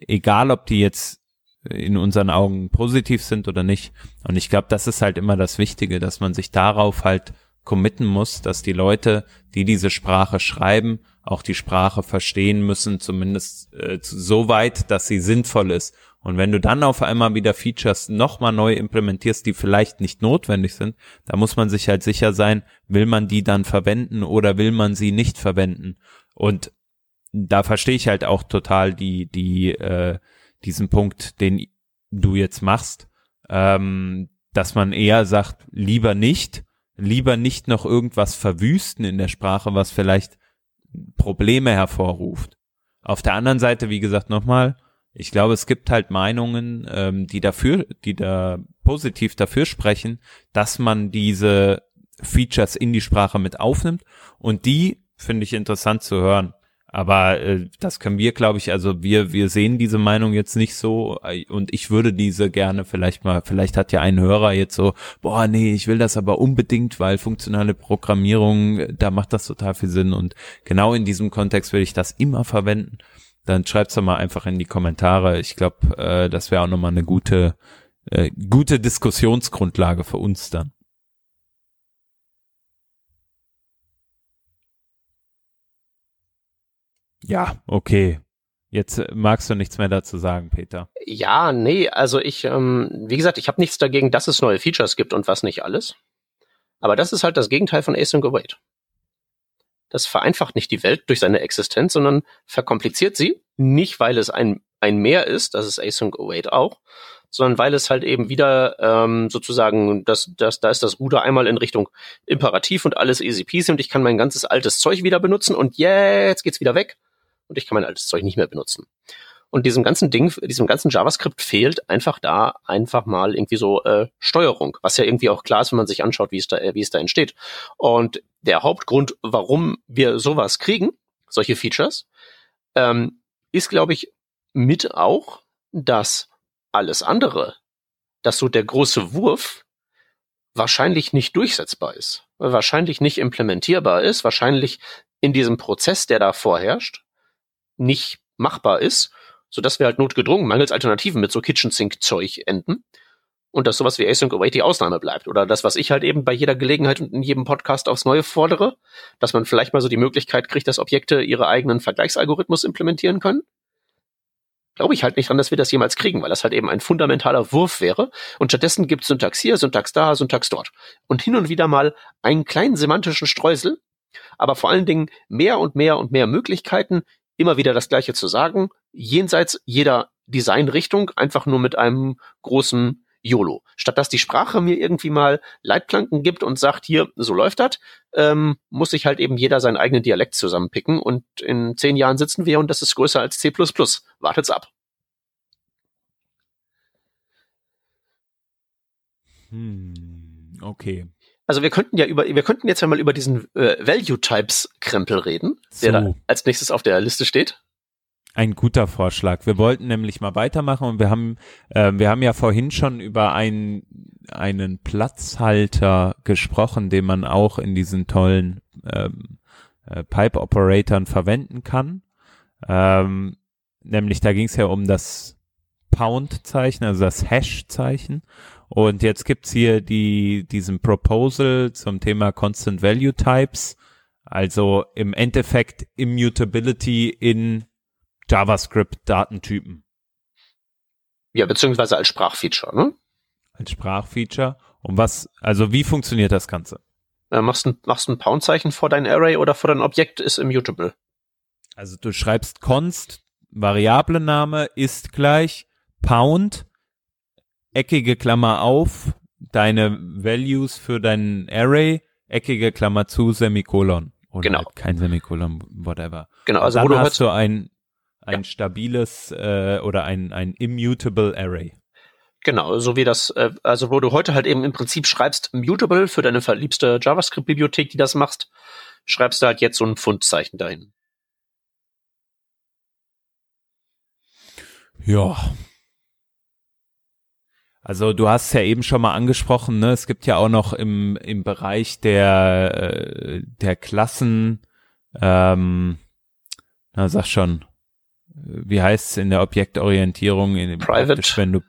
Egal, ob die jetzt in unseren Augen positiv sind oder nicht. Und ich glaube, das ist halt immer das Wichtige, dass man sich darauf halt committen muss, dass die Leute, die diese Sprache schreiben, auch die Sprache verstehen müssen, zumindest äh, so weit, dass sie sinnvoll ist. Und wenn du dann auf einmal wieder Features nochmal neu implementierst, die vielleicht nicht notwendig sind, da muss man sich halt sicher sein, will man die dann verwenden oder will man sie nicht verwenden. Und da verstehe ich halt auch total die, die, äh, diesen Punkt, den du jetzt machst, ähm, dass man eher sagt, lieber nicht, lieber nicht noch irgendwas verwüsten in der Sprache, was vielleicht Probleme hervorruft. Auf der anderen Seite, wie gesagt, nochmal, ich glaube, es gibt halt Meinungen, ähm, die dafür, die da positiv dafür sprechen, dass man diese Features in die Sprache mit aufnimmt und die finde ich interessant zu hören. Aber äh, das können wir, glaube ich, also wir wir sehen diese Meinung jetzt nicht so und ich würde diese gerne vielleicht mal, vielleicht hat ja ein Hörer jetzt so, boah, nee, ich will das aber unbedingt, weil funktionale Programmierung, da macht das total viel Sinn und genau in diesem Kontext will ich das immer verwenden. Dann schreibt's doch mal einfach in die Kommentare. Ich glaube, äh, das wäre auch nochmal eine gute äh, gute Diskussionsgrundlage für uns dann. Ja, okay. Jetzt äh, magst du nichts mehr dazu sagen, Peter. Ja, nee, also ich, ähm, wie gesagt, ich habe nichts dagegen, dass es neue Features gibt und was nicht alles. Aber das ist halt das Gegenteil von Async Await. Das vereinfacht nicht die Welt durch seine Existenz, sondern verkompliziert sie. Nicht, weil es ein, ein Mehr ist, das ist Async Await auch, sondern weil es halt eben wieder ähm, sozusagen, das, das, da ist das Ruder einmal in Richtung Imperativ und alles easy peasy und ich kann mein ganzes altes Zeug wieder benutzen und jetzt geht's wieder weg und ich kann mein altes Zeug nicht mehr benutzen. Und diesem ganzen Ding, diesem ganzen JavaScript fehlt einfach da einfach mal irgendwie so äh, Steuerung, was ja irgendwie auch klar ist, wenn man sich anschaut, wie es da, äh, wie es da entsteht. Und der Hauptgrund, warum wir sowas kriegen, solche Features, ähm, ist, glaube ich, mit auch, dass alles andere, dass so der große Wurf wahrscheinlich nicht durchsetzbar ist, wahrscheinlich nicht implementierbar ist, wahrscheinlich in diesem Prozess, der da vorherrscht, nicht machbar ist, so dass wir halt notgedrungen mangels Alternativen mit so Kitchen Sink Zeug enden und dass sowas wie Async Await die Ausnahme bleibt oder das, was ich halt eben bei jeder Gelegenheit und in jedem Podcast aufs Neue fordere, dass man vielleicht mal so die Möglichkeit kriegt, dass Objekte ihre eigenen Vergleichsalgorithmus implementieren können. Glaube ich halt nicht dran, dass wir das jemals kriegen, weil das halt eben ein fundamentaler Wurf wäre. Und stattdessen gibt es Syntax hier, Syntax da, Syntax dort. Und hin und wieder mal einen kleinen semantischen Streusel, aber vor allen Dingen mehr und mehr und mehr Möglichkeiten, immer wieder das Gleiche zu sagen, jenseits jeder Designrichtung, einfach nur mit einem großen YOLO. Statt dass die Sprache mir irgendwie mal Leitplanken gibt und sagt, hier, so läuft das, ähm, muss sich halt eben jeder seinen eigenen Dialekt zusammenpicken und in zehn Jahren sitzen wir und das ist größer als C++. Wartet's ab. Hm, okay. Also wir könnten ja über, wir könnten jetzt ja mal über diesen äh, Value Types Krempel reden, so. der da als nächstes auf der Liste steht. Ein guter Vorschlag. Wir wollten nämlich mal weitermachen und wir haben, äh, wir haben ja vorhin schon über einen, einen Platzhalter gesprochen, den man auch in diesen tollen ähm, äh, Pipe Operatoren verwenden kann. Ähm, nämlich da ging es ja um das Pound-Zeichen, also das Hash-Zeichen. Und jetzt gibt's hier die, diesen Proposal zum Thema Constant Value Types. Also im Endeffekt Immutability in JavaScript-Datentypen. Ja, beziehungsweise als Sprachfeature, ne? Als Sprachfeature. Und was, also wie funktioniert das Ganze? Äh, machst ein, machst ein Pound-Zeichen vor dein Array oder vor dein Objekt ist immutable. Also du schreibst const, Variablename ist gleich Pound, eckige Klammer auf, deine Values für dein Array, eckige Klammer zu, Semikolon. Oder genau. Halt kein Semikolon, whatever. Genau, also wo du hast du ein, ein ja. stabiles äh, oder ein, ein immutable Array. Genau, so wie das, äh, also wo du heute halt eben im Prinzip schreibst mutable für deine verliebste JavaScript-Bibliothek, die das machst, schreibst du halt jetzt so ein Fundzeichen dahin. Ja. Also du hast ja eben schon mal angesprochen, ne? Es gibt ja auch noch im, im Bereich der, äh, der Klassen, ähm, na sag schon, wie heißt es in der Objektorientierung? In, Private. Wenn du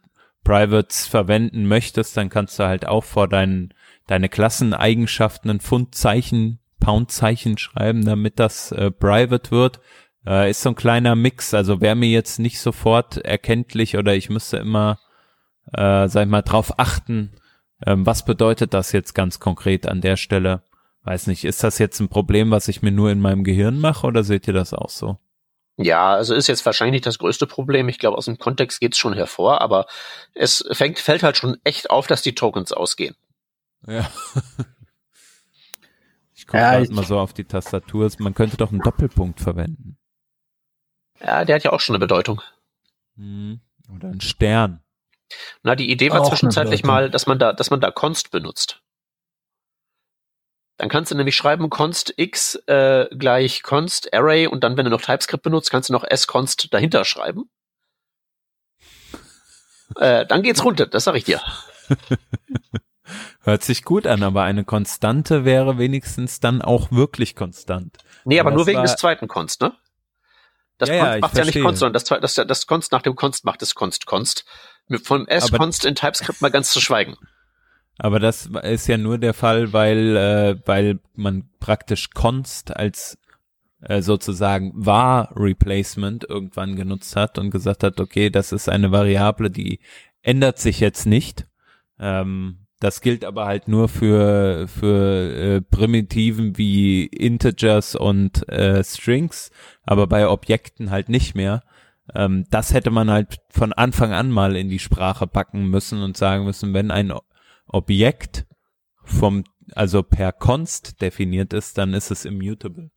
Privates verwenden möchtest, dann kannst du halt auch vor deinen, deine Klasseneigenschaften ein Fundzeichen, Poundzeichen schreiben, damit das äh, Private wird. Äh, ist so ein kleiner Mix, also wäre mir jetzt nicht sofort erkenntlich oder ich müsste immer, äh, sag ich mal, drauf achten, ähm, was bedeutet das jetzt ganz konkret an der Stelle? Weiß nicht, ist das jetzt ein Problem, was ich mir nur in meinem Gehirn mache oder seht ihr das auch so? Ja, also ist jetzt wahrscheinlich nicht das größte Problem. Ich glaube, aus dem Kontext geht's schon hervor, aber es fängt, fällt halt schon echt auf, dass die Tokens ausgehen. Ja. Ich komme ja, halt mal so auf die Tastatur. Man könnte doch einen Doppelpunkt verwenden. Ja, der hat ja auch schon eine Bedeutung. Hm, oder ein Stern. Na, die Idee war auch zwischenzeitlich mal, dass man da, dass man da const benutzt. Dann kannst du nämlich schreiben const x äh, gleich const array und dann, wenn du noch TypeScript benutzt, kannst du noch s const dahinter schreiben. äh, dann geht's runter, das sag ich dir. Hört sich gut an, aber eine Konstante wäre wenigstens dann auch wirklich konstant. Nee, aber, aber nur wegen des zweiten Const, ne? Das ja, Const ja, macht ja nicht Const, sondern das, das, das Const nach dem Const macht es Const Const. Von S-Const in TypeScript mal ganz zu schweigen. Aber das ist ja nur der Fall, weil, äh, weil man praktisch Const als äh, sozusagen war Replacement irgendwann genutzt hat und gesagt hat, okay, das ist eine Variable, die ändert sich jetzt nicht. Ähm, das gilt aber halt nur für, für äh, Primitiven wie Integers und äh, Strings, aber bei Objekten halt nicht mehr. Ähm, das hätte man halt von Anfang an mal in die Sprache packen müssen und sagen müssen, wenn ein Objekt vom, also per Const definiert ist, dann ist es immutable.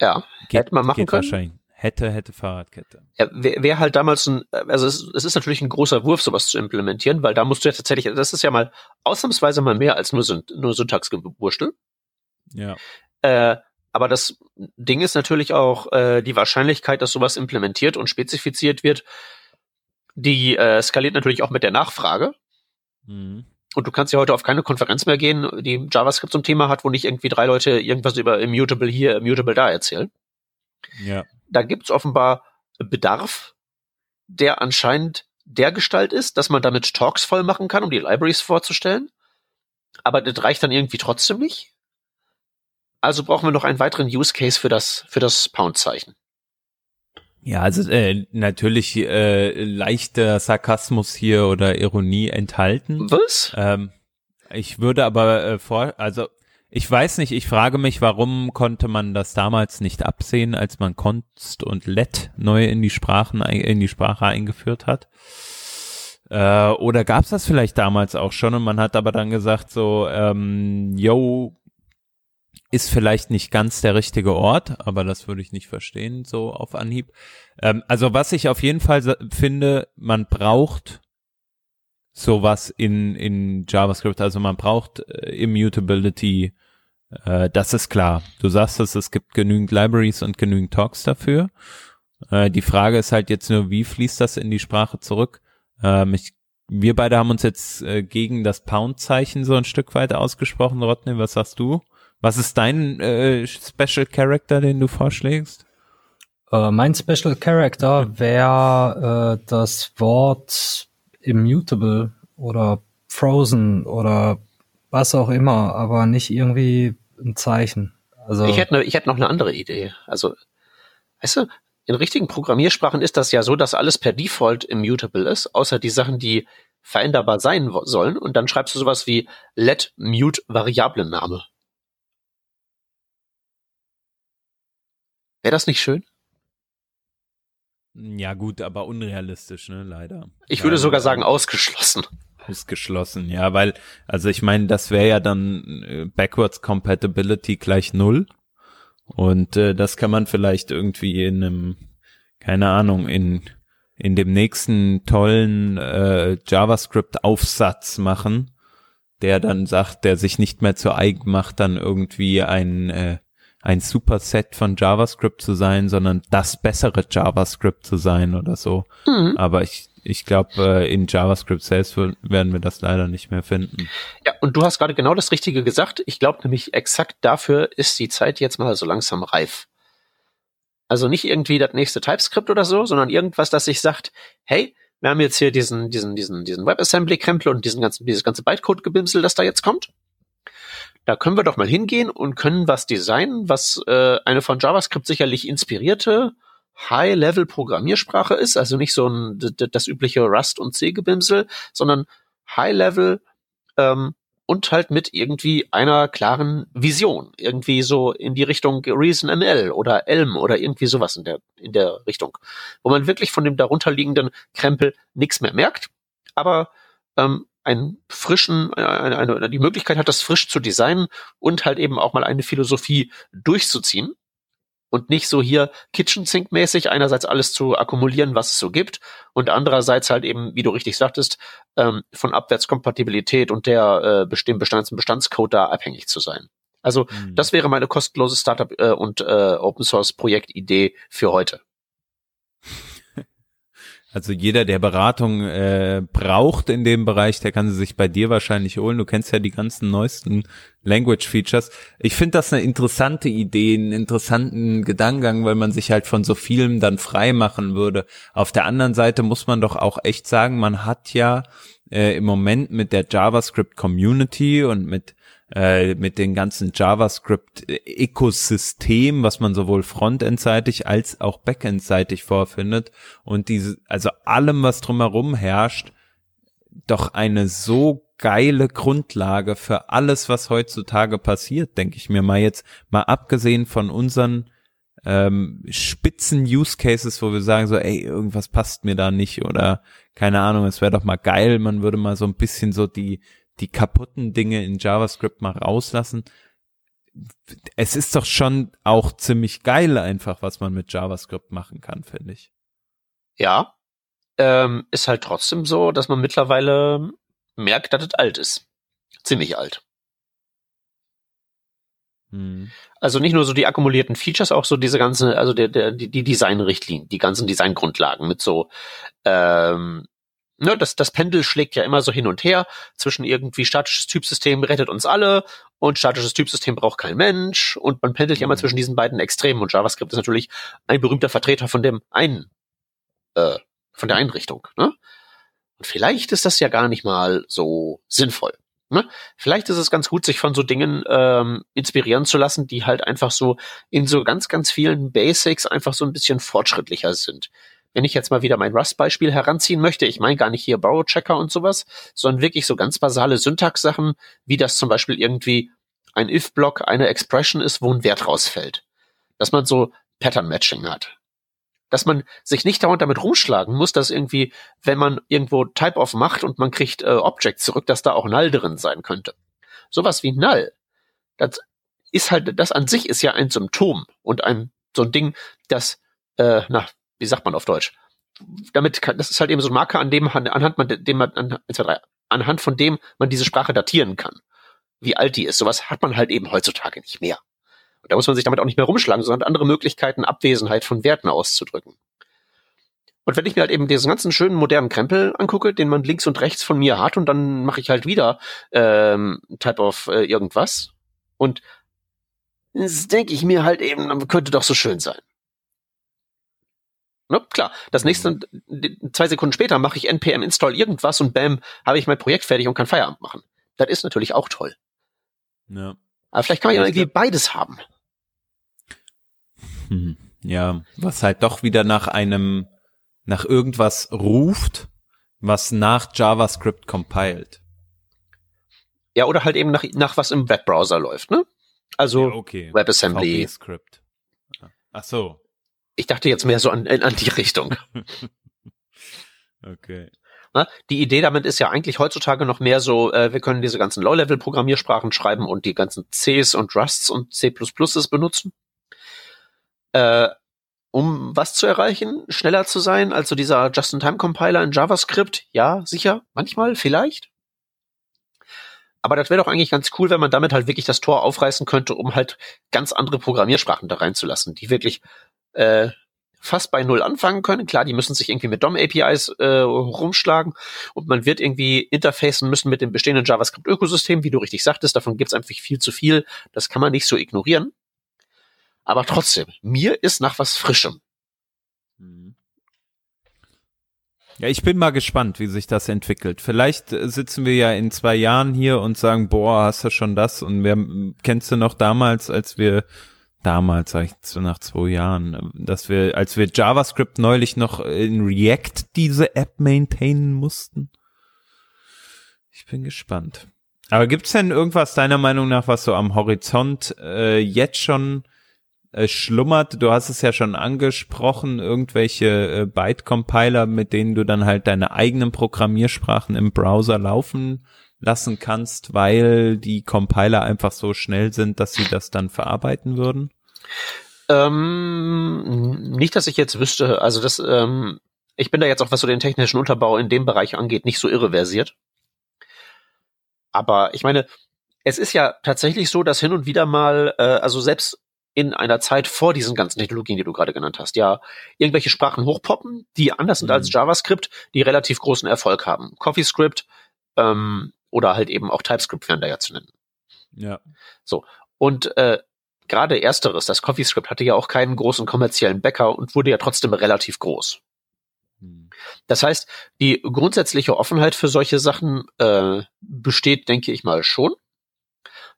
Ja, geht, hätte man machen geht können. Wahrscheinlich. Hätte, hätte Fahrradkette. Ja, wäre wär halt damals ein, also es, es, ist natürlich ein großer Wurf, sowas zu implementieren, weil da musst du ja tatsächlich, das ist ja mal ausnahmsweise mal mehr als nur, nur Syntaxgewurstel. Ja. Äh, aber das Ding ist natürlich auch äh, die Wahrscheinlichkeit, dass sowas implementiert und spezifiziert wird, die äh, skaliert natürlich auch mit der Nachfrage. Mhm. Und du kannst ja heute auf keine Konferenz mehr gehen, die JavaScript zum Thema hat, wo nicht irgendwie drei Leute irgendwas über Immutable hier, Immutable da erzählen. Ja da gibt's offenbar Bedarf, der anscheinend der Gestalt ist, dass man damit Talks voll machen kann, um die Libraries vorzustellen. Aber das reicht dann irgendwie trotzdem nicht. Also brauchen wir noch einen weiteren Use Case für das, für das Pound-Zeichen. Ja, also äh, natürlich äh, leichter Sarkasmus hier oder Ironie enthalten. Was? Ähm, ich würde aber äh, vor, also ich weiß nicht, ich frage mich, warum konnte man das damals nicht absehen, als man Const und Let neu in die Sprachen, in die Sprache eingeführt hat? Äh, oder gab es das vielleicht damals auch schon und man hat aber dann gesagt so, ähm, yo, ist vielleicht nicht ganz der richtige Ort, aber das würde ich nicht verstehen, so auf Anhieb. Ähm, also was ich auf jeden Fall finde, man braucht sowas in, in JavaScript, also man braucht äh, Immutability äh, das ist klar. Du sagst es, es gibt genügend Libraries und genügend Talks dafür. Äh, die Frage ist halt jetzt nur, wie fließt das in die Sprache zurück? Ähm, ich, wir beide haben uns jetzt äh, gegen das Pound-Zeichen so ein Stück weit ausgesprochen. Rodney, was sagst du? Was ist dein äh, Special Character, den du vorschlägst? Uh, mein Special Character wäre äh, das Wort immutable oder frozen oder was auch immer, aber nicht irgendwie ein Zeichen. Also ich hätte, ne, ich hätte noch eine andere Idee. Also, weißt du, in richtigen Programmiersprachen ist das ja so, dass alles per Default immutable ist, außer die Sachen, die veränderbar sein sollen. Und dann schreibst du sowas wie let mute Variablenname. Wäre das nicht schön? Ja gut, aber unrealistisch, ne, leider. Ich Weil, würde sogar sagen ausgeschlossen. Ausgeschlossen, ja, weil, also ich meine, das wäre ja dann äh, Backwards Compatibility gleich null. Und äh, das kann man vielleicht irgendwie in einem, keine Ahnung, in in dem nächsten tollen äh, JavaScript-Aufsatz machen, der dann sagt, der sich nicht mehr zu eigen macht, dann irgendwie ein äh, ein Superset von JavaScript zu sein, sondern das bessere JavaScript zu sein oder so. Mhm. Aber ich ich glaube, äh, in JavaScript selbst werden wir das leider nicht mehr finden. Ja, und du hast gerade genau das Richtige gesagt. Ich glaube nämlich exakt dafür ist die Zeit jetzt mal so langsam reif. Also nicht irgendwie das nächste TypeScript oder so, sondern irgendwas, das sich sagt, hey, wir haben jetzt hier diesen, diesen, diesen, diesen WebAssembly-Krempel und diesen ganzen, dieses ganze Bytecode-Gebimsel, das da jetzt kommt. Da können wir doch mal hingehen und können was designen, was äh, eine von JavaScript sicherlich inspirierte High-Level-Programmiersprache ist, also nicht so ein das übliche Rust und C-Gebimsel, sondern High-Level ähm, und halt mit irgendwie einer klaren Vision, irgendwie so in die Richtung Reason ML oder Elm oder irgendwie sowas in der in der Richtung, wo man wirklich von dem darunterliegenden Krempel nichts mehr merkt, aber ähm, einen frischen, eine, eine, die Möglichkeit hat, das frisch zu designen und halt eben auch mal eine Philosophie durchzuziehen und nicht so hier Kitchen Sink mäßig einerseits alles zu akkumulieren, was es so gibt und andererseits halt eben, wie du richtig sagtest, ähm, von Abwärtskompatibilität und der äh, bestimmten Bestands Bestandscode da abhängig zu sein. Also mhm. das wäre meine kostenlose Startup äh, und äh, Open Source Projektidee für heute. Also jeder, der Beratung äh, braucht in dem Bereich, der kann sie sich bei dir wahrscheinlich holen. Du kennst ja die ganzen neuesten Language Features. Ich finde das eine interessante Idee, einen interessanten Gedankengang, weil man sich halt von so vielem dann frei machen würde. Auf der anderen Seite muss man doch auch echt sagen, man hat ja äh, im Moment mit der JavaScript Community und mit äh, mit den ganzen JavaScript-Ökosystem, was man sowohl frontendseitig als auch backendseitig vorfindet. Und diese, also allem, was drumherum herrscht, doch eine so geile Grundlage für alles, was heutzutage passiert, denke ich mir mal jetzt, mal abgesehen von unseren ähm, spitzen Use Cases, wo wir sagen so, ey, irgendwas passt mir da nicht oder keine Ahnung, es wäre doch mal geil, man würde mal so ein bisschen so die die kaputten Dinge in JavaScript mal rauslassen. Es ist doch schon auch ziemlich geil einfach, was man mit JavaScript machen kann, finde ich. Ja, ähm, ist halt trotzdem so, dass man mittlerweile merkt, dass es alt ist. Ziemlich alt. Hm. Also nicht nur so die akkumulierten Features, auch so diese ganze, also der, der, die, die Designrichtlinien, die ganzen Designgrundlagen mit so ähm, ne, das, das Pendel schlägt ja immer so hin und her zwischen irgendwie statisches Typsystem rettet uns alle und statisches Typsystem braucht kein Mensch und man pendelt ja immer mhm. zwischen diesen beiden Extremen und JavaScript ist natürlich ein berühmter Vertreter von dem einen, äh, von der Einrichtung. Ne? Und vielleicht ist das ja gar nicht mal so sinnvoll. Ne? Vielleicht ist es ganz gut, sich von so Dingen ähm, inspirieren zu lassen, die halt einfach so in so ganz, ganz vielen Basics einfach so ein bisschen fortschrittlicher sind wenn ich jetzt mal wieder mein Rust-Beispiel heranziehen möchte, ich meine gar nicht hier Borrow-Checker und sowas, sondern wirklich so ganz basale Syntax-Sachen, wie das zum Beispiel irgendwie ein if-Block eine Expression ist, wo ein Wert rausfällt. Dass man so Pattern-Matching hat. Dass man sich nicht dauernd damit rumschlagen muss, dass irgendwie, wenn man irgendwo Type-Off macht und man kriegt äh, Object zurück, dass da auch Null drin sein könnte. Sowas wie Null, das ist halt, das an sich ist ja ein Symptom und ein, so ein Ding, das, äh, na, wie sagt man auf Deutsch? Damit kann, das ist halt eben so ein Marker, an dem anhand man dem man an, anhand von dem man diese Sprache datieren kann. Wie alt die ist. Sowas hat man halt eben heutzutage nicht mehr. Und da muss man sich damit auch nicht mehr rumschlagen, sondern andere Möglichkeiten, Abwesenheit von Werten auszudrücken. Und wenn ich mir halt eben diesen ganzen schönen modernen Krempel angucke, den man links und rechts von mir hat, und dann mache ich halt wieder ähm, Type of äh, irgendwas. Und das denke ich mir halt eben, könnte doch so schön sein. Ne? Klar, das nächste, mhm. zwei Sekunden später mache ich npm install irgendwas und bam, habe ich mein Projekt fertig und kann Feierabend machen. Das ist natürlich auch toll. Ja. Aber vielleicht kann man ja irgendwie beides haben. Hm. Ja, was halt doch wieder nach einem, nach irgendwas ruft, was nach JavaScript compiled. Ja, oder halt eben nach, nach was im Webbrowser läuft, ne? Also ja, okay. WebAssembly. VB-Script. Ach so. Ich dachte jetzt mehr so an, an die Richtung. okay. Na, die Idee damit ist ja eigentlich heutzutage noch mehr so, äh, wir können diese ganzen Low-Level-Programmiersprachen schreiben und die ganzen Cs und Rusts und C++ benutzen. Äh, um was zu erreichen? Schneller zu sein? Also dieser Just-in-Time-Compiler in JavaScript? Ja, sicher. Manchmal, vielleicht. Aber das wäre doch eigentlich ganz cool, wenn man damit halt wirklich das Tor aufreißen könnte, um halt ganz andere Programmiersprachen da reinzulassen, die wirklich äh, fast bei Null anfangen können. Klar, die müssen sich irgendwie mit DOM-APIs äh, rumschlagen und man wird irgendwie interfacen müssen mit dem bestehenden JavaScript-Ökosystem, wie du richtig sagtest. Davon gibt's einfach viel zu viel. Das kann man nicht so ignorieren. Aber trotzdem, mir ist nach was Frischem. Mhm. Ja, ich bin mal gespannt, wie sich das entwickelt. Vielleicht äh, sitzen wir ja in zwei Jahren hier und sagen, boah, hast du schon das? Und wer kennst du noch damals, als wir damals, sag ich nach zwei Jahren, dass wir, als wir JavaScript neulich noch in React diese App maintainen mussten? Ich bin gespannt. Aber gibt's denn irgendwas deiner Meinung nach, was so am Horizont äh, jetzt schon äh, schlummert. Du hast es ja schon angesprochen, irgendwelche äh, Byte-Compiler, mit denen du dann halt deine eigenen Programmiersprachen im Browser laufen lassen kannst, weil die Compiler einfach so schnell sind, dass sie das dann verarbeiten würden? Ähm, nicht, dass ich jetzt wüsste. Also das, ähm, ich bin da jetzt auch, was so den technischen Unterbau in dem Bereich angeht, nicht so irreversiert. Aber ich meine, es ist ja tatsächlich so, dass hin und wieder mal, äh, also selbst in einer Zeit vor diesen ganzen Technologien, die du gerade genannt hast, ja, irgendwelche Sprachen hochpoppen, die anders sind mhm. als JavaScript, die relativ großen Erfolg haben. CoffeeScript ähm, oder halt eben auch TypeScript wären da ja zu nennen. Ja. So. Und äh, gerade ersteres, das CoffeeScript hatte ja auch keinen großen kommerziellen Bäcker und wurde ja trotzdem relativ groß. Mhm. Das heißt, die grundsätzliche Offenheit für solche Sachen äh, besteht, denke ich mal, schon.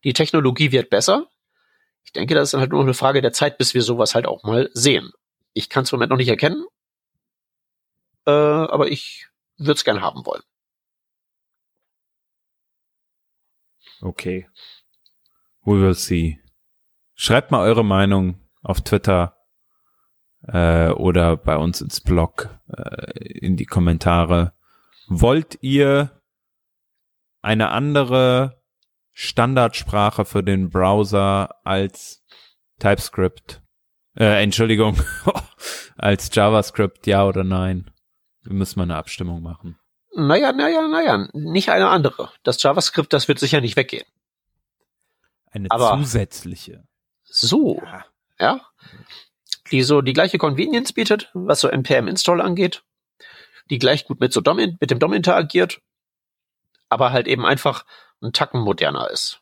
Die Technologie wird besser, ich denke, das ist dann halt nur eine Frage der Zeit, bis wir sowas halt auch mal sehen. Ich kann es im Moment noch nicht erkennen, äh, aber ich würde es gern haben wollen. Okay. We will see. Schreibt mal eure Meinung auf Twitter äh, oder bei uns ins Blog äh, in die Kommentare. Wollt ihr eine andere Standardsprache für den Browser als TypeScript. Äh, Entschuldigung, als JavaScript, ja oder nein? Wir müssen mal eine Abstimmung machen. Naja, naja, naja, nicht eine andere. Das JavaScript, das wird sicher nicht weggehen. Eine Aber zusätzliche. So, ja. ja. Die so die gleiche Convenience bietet, was so npm-Install angeht. Die gleich gut mit so DOM, mit dem DOM interagiert. Aber halt eben einfach ein Tacken moderner ist.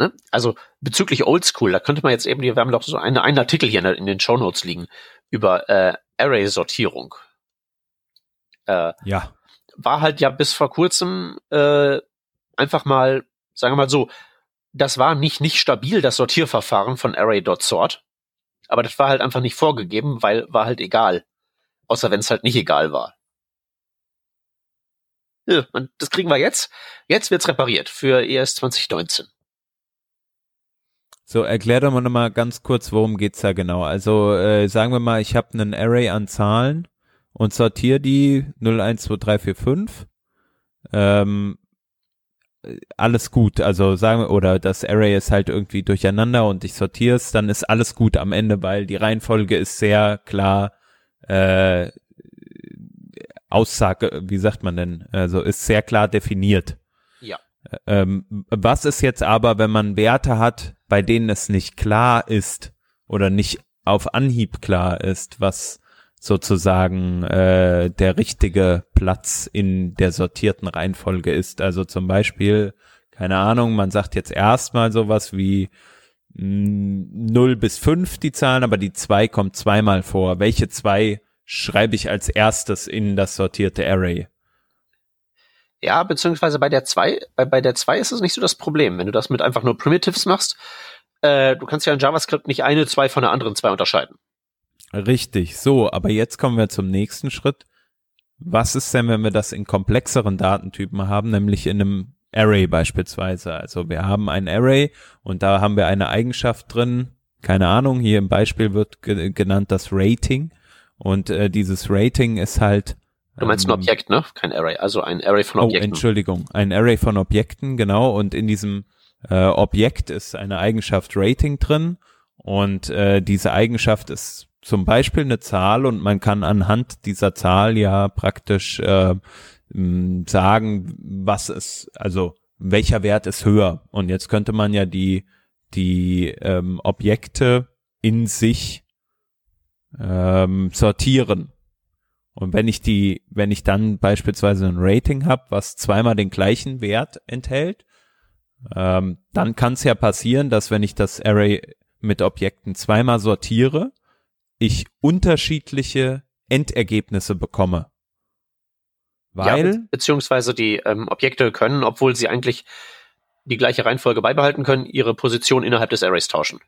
Ne? Also bezüglich Oldschool, da könnte man jetzt eben, wir haben doch so einen, einen Artikel hier in den Show Notes liegen über äh, Array-Sortierung. Äh, ja. War halt ja bis vor kurzem äh, einfach mal, sagen wir mal so, das war nicht nicht stabil, das Sortierverfahren von Array.sort aber das war halt einfach nicht vorgegeben, weil war halt egal. Außer wenn es halt nicht egal war. Ja, und das kriegen wir jetzt. Jetzt wird's repariert für ES 2019. So, erklär doch mal nochmal ganz kurz, worum geht's da genau. Also äh, sagen wir mal, ich habe einen Array an Zahlen und sortiere die 0, 1, 2, 3, 4, 5. Ähm, alles gut. Also sagen wir, oder das Array ist halt irgendwie durcheinander und ich sortiere es, dann ist alles gut am Ende, weil die Reihenfolge ist sehr klar äh, Aussage, wie sagt man denn? Also ist sehr klar definiert. Ähm, was ist jetzt aber, wenn man Werte hat, bei denen es nicht klar ist oder nicht auf Anhieb klar ist, was sozusagen äh, der richtige Platz in der sortierten Reihenfolge ist. Also zum Beispiel, keine Ahnung, man sagt jetzt erstmal sowas wie mh, mm, 0 bis 5 die Zahlen, aber die 2 kommt zweimal vor. Welche zwei schreibe ich als erstes in das sortierte Array? Ja, beziehungsweise bei der 2, bei, bei der 2 ist es nicht so das Problem. Wenn du das mit einfach nur Primitives machst, äh, du kannst ja in JavaScript nicht eine, zwei von der anderen zwei unterscheiden. Richtig, so, aber jetzt kommen wir zum nächsten Schritt. was ist denn, wenn wir das in komplexeren Datentypen haben, nämlich in einem Array beispielsweise. Also wir haben ein Array und da haben wir eine Eigenschaft drin, keine Ahnung, hier im Beispiel wird ge genannt das Rating und äh, dieses Rating ist halt Du meinst ein ähm, Objekt, ne? Kein Array, also ein Array von oh, Objekten. Oh, Entschuldigung, ein Array von Objekten, genau. Und in diesem äh, Objekt ist eine Eigenschaft Rating drin und äh, diese Eigenschaft ist zum Beispiel eine Zahl und man kann anhand dieser Zahl ja praktisch äh, sagen, was ist, also welcher Wert ist höher. Und jetzt könnte man ja die, die ähm, Objekte in sich ähm, sortieren. Und wenn ich die, wenn ich dann beispielsweise ein Rating habe, was zweimal den gleichen Wert enthält, ähm, dann kann es ja passieren, dass wenn ich das Array mit Objekten zweimal sortiere, ich unterschiedliche Endergebnisse bekomme. Weil? Ja, beziehungsweise die ähm, Objekte können, obwohl sie eigentlich die gleiche Reihenfolge beibehalten können, ihre Position innerhalb des Arrays tauschen.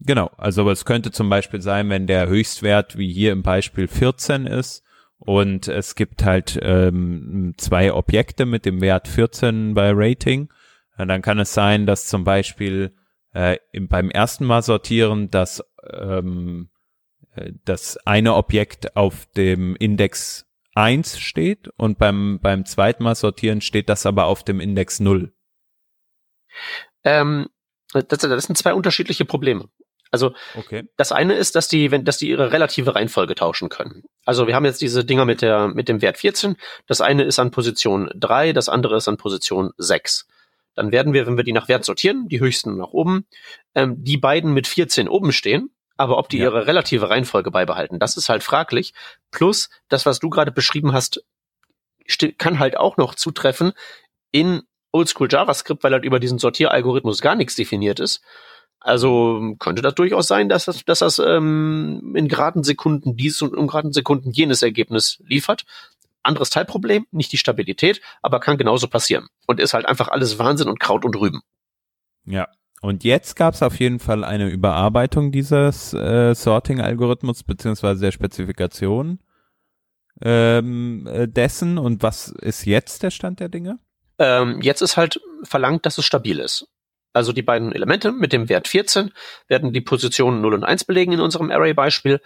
Genau, also es könnte zum Beispiel sein, wenn der Höchstwert wie hier im Beispiel 14 ist und es gibt halt ähm, zwei Objekte mit dem Wert 14 bei Rating, dann kann es sein, dass zum Beispiel äh, im, beim ersten Mal sortieren das ähm, das eine Objekt auf dem Index 1 steht und beim, beim zweiten Mal sortieren steht das aber auf dem Index 0. Ähm, das, das sind zwei unterschiedliche Probleme. Also okay. das eine ist, dass die, wenn, dass die ihre relative Reihenfolge tauschen können. Also wir haben jetzt diese Dinger mit der, mit dem Wert 14. Das eine ist an Position 3, das andere ist an Position 6. Dann werden wir, wenn wir die nach Wert sortieren, die höchsten nach oben, ähm, die beiden mit 14 oben stehen aber ob die ja. ihre relative Reihenfolge beibehalten, das ist halt fraglich. Plus, das, was du gerade beschrieben hast, kann halt auch noch zutreffen in Oldschool JavaScript, weil halt über diesen Sortieralgorithmus gar nichts definiert ist. Also könnte das durchaus sein, dass das, dass das ähm, in geraden Sekunden dies und in geraden Sekunden jenes Ergebnis liefert. Anderes Teilproblem, nicht die Stabilität, aber kann genauso passieren. Und ist halt einfach alles Wahnsinn und Kraut und Rüben. Ja, und jetzt gab es auf jeden Fall eine Überarbeitung dieses äh, Sorting-Algorithmus beziehungsweise der Spezifikation ähm, äh, dessen. Und was ist jetzt der Stand der Dinge? Ähm, jetzt ist halt verlangt, dass es stabil ist. Also die beiden Elemente mit dem Wert 14 werden die Positionen 0 und 1 belegen in unserem Array-Beispiel,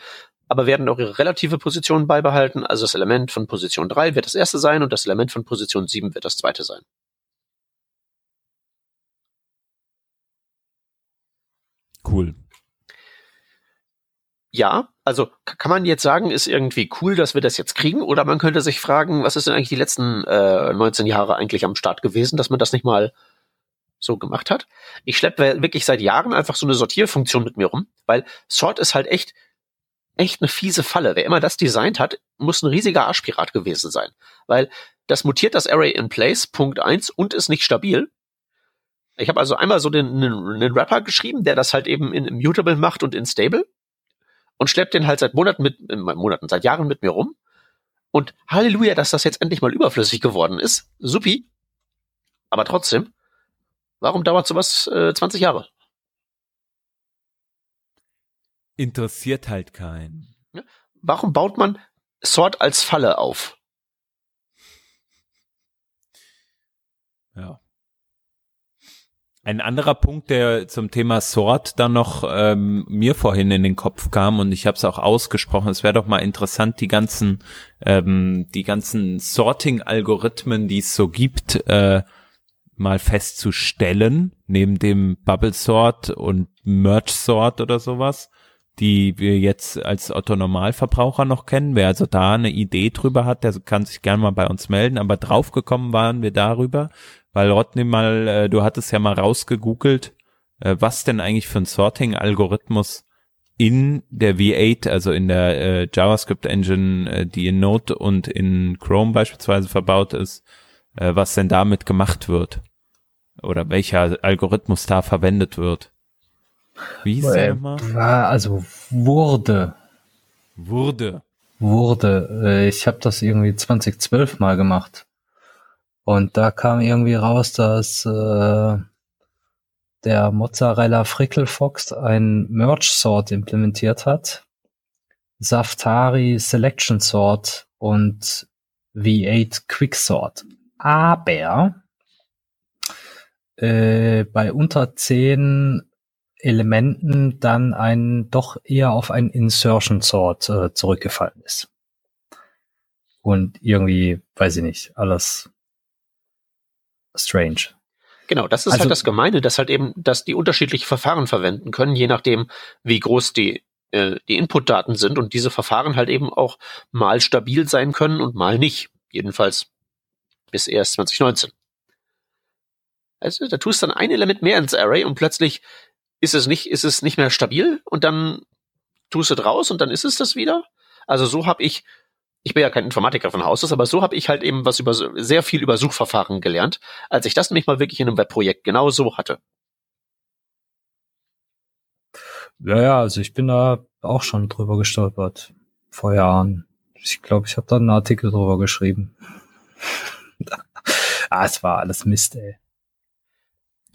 aber werden auch ihre relative Position beibehalten. Also das Element von Position 3 wird das erste sein und das Element von Position 7 wird das zweite sein. Cool. Ja, also kann man jetzt sagen, ist irgendwie cool, dass wir das jetzt kriegen, oder man könnte sich fragen, was ist denn eigentlich die letzten äh, 19 Jahre eigentlich am Start gewesen, dass man das nicht mal so gemacht hat. Ich schleppe wirklich seit Jahren einfach so eine Sortierfunktion mit mir rum, weil Sort ist halt echt echt eine fiese Falle. Wer immer das designt hat, muss ein riesiger Arschpirat gewesen sein, weil das mutiert das Array in place, Punkt eins und ist nicht stabil. Ich habe also einmal so den, einen, einen Rapper geschrieben, der das halt eben in Immutable macht und in Stable und schleppt den halt seit Monaten mit, äh, Monaten, seit Jahren mit mir rum. Und Halleluja, dass das jetzt endlich mal überflüssig geworden ist. Supi. Aber trotzdem, warum dauert sowas äh, 20 Jahre? Interessiert halt keinen. Warum baut man Sort als Falle auf? Ja. Ein anderer Punkt, der zum Thema Sort dann noch ähm, mir vorhin in den Kopf kam und ich habe es auch ausgesprochen, es wäre doch mal interessant, die ganzen ähm, die ganzen Sorting-Algorithmen, die es so gibt, äh, mal festzustellen, neben dem Bubble Sort und Merge Sort oder sowas, die wir jetzt als Otto Normalverbraucher noch kennen. Wer also da eine Idee drüber hat, der kann sich gerne mal bei uns melden. Aber draufgekommen waren wir darüber, weil Rodney mal, äh, du hattest ja mal rausgegoogelt, äh, was denn eigentlich für ein Sorting-Algorithmus in der V8, also in der äh, JavaScript Engine, äh, die in Node und in Chrome beispielsweise verbaut ist, äh, was denn damit gemacht wird. Oder welcher Algorithmus da verwendet wird. Wie hieß der nochmal? Also wurde. Wurde. Wurde. Äh, ich habe das irgendwie 2012 mal gemacht. Und da kam irgendwie raus, dass äh, der Mozzarella Frickelfox ein Merge Sort implementiert hat. Saftari Selection Sort und V8 Quicksort. Aber äh, bei unter zehn Elementen dann ein doch eher auf ein Insertion Sort äh, zurückgefallen ist. Und irgendwie, weiß ich nicht, alles strange. Genau, das ist halt also, halt das Gemeine, dass halt eben, dass die unterschiedliche Verfahren verwenden können, je nachdem, wie groß die äh, die Inputdaten sind und diese Verfahren halt eben auch mal stabil sein können und mal nicht. Jedenfalls bis erst 2019. Also da tust dann ein Element mehr ins Array und plötzlich ist es nicht, ist es nicht mehr stabil und dann tust du draus und dann ist es das wieder. Also so habe ich, ich bin ja kein Informatiker von Haus aus, aber so habe ich halt eben was über sehr viel über Suchverfahren gelernt, als ich das nämlich mal wirklich in einem Webprojekt genau so hatte. Ja, ja, also ich bin da auch schon drüber gestolpert. Vor Jahren. Ich glaube, ich habe da einen Artikel drüber geschrieben. ah, es war alles Mist, ey.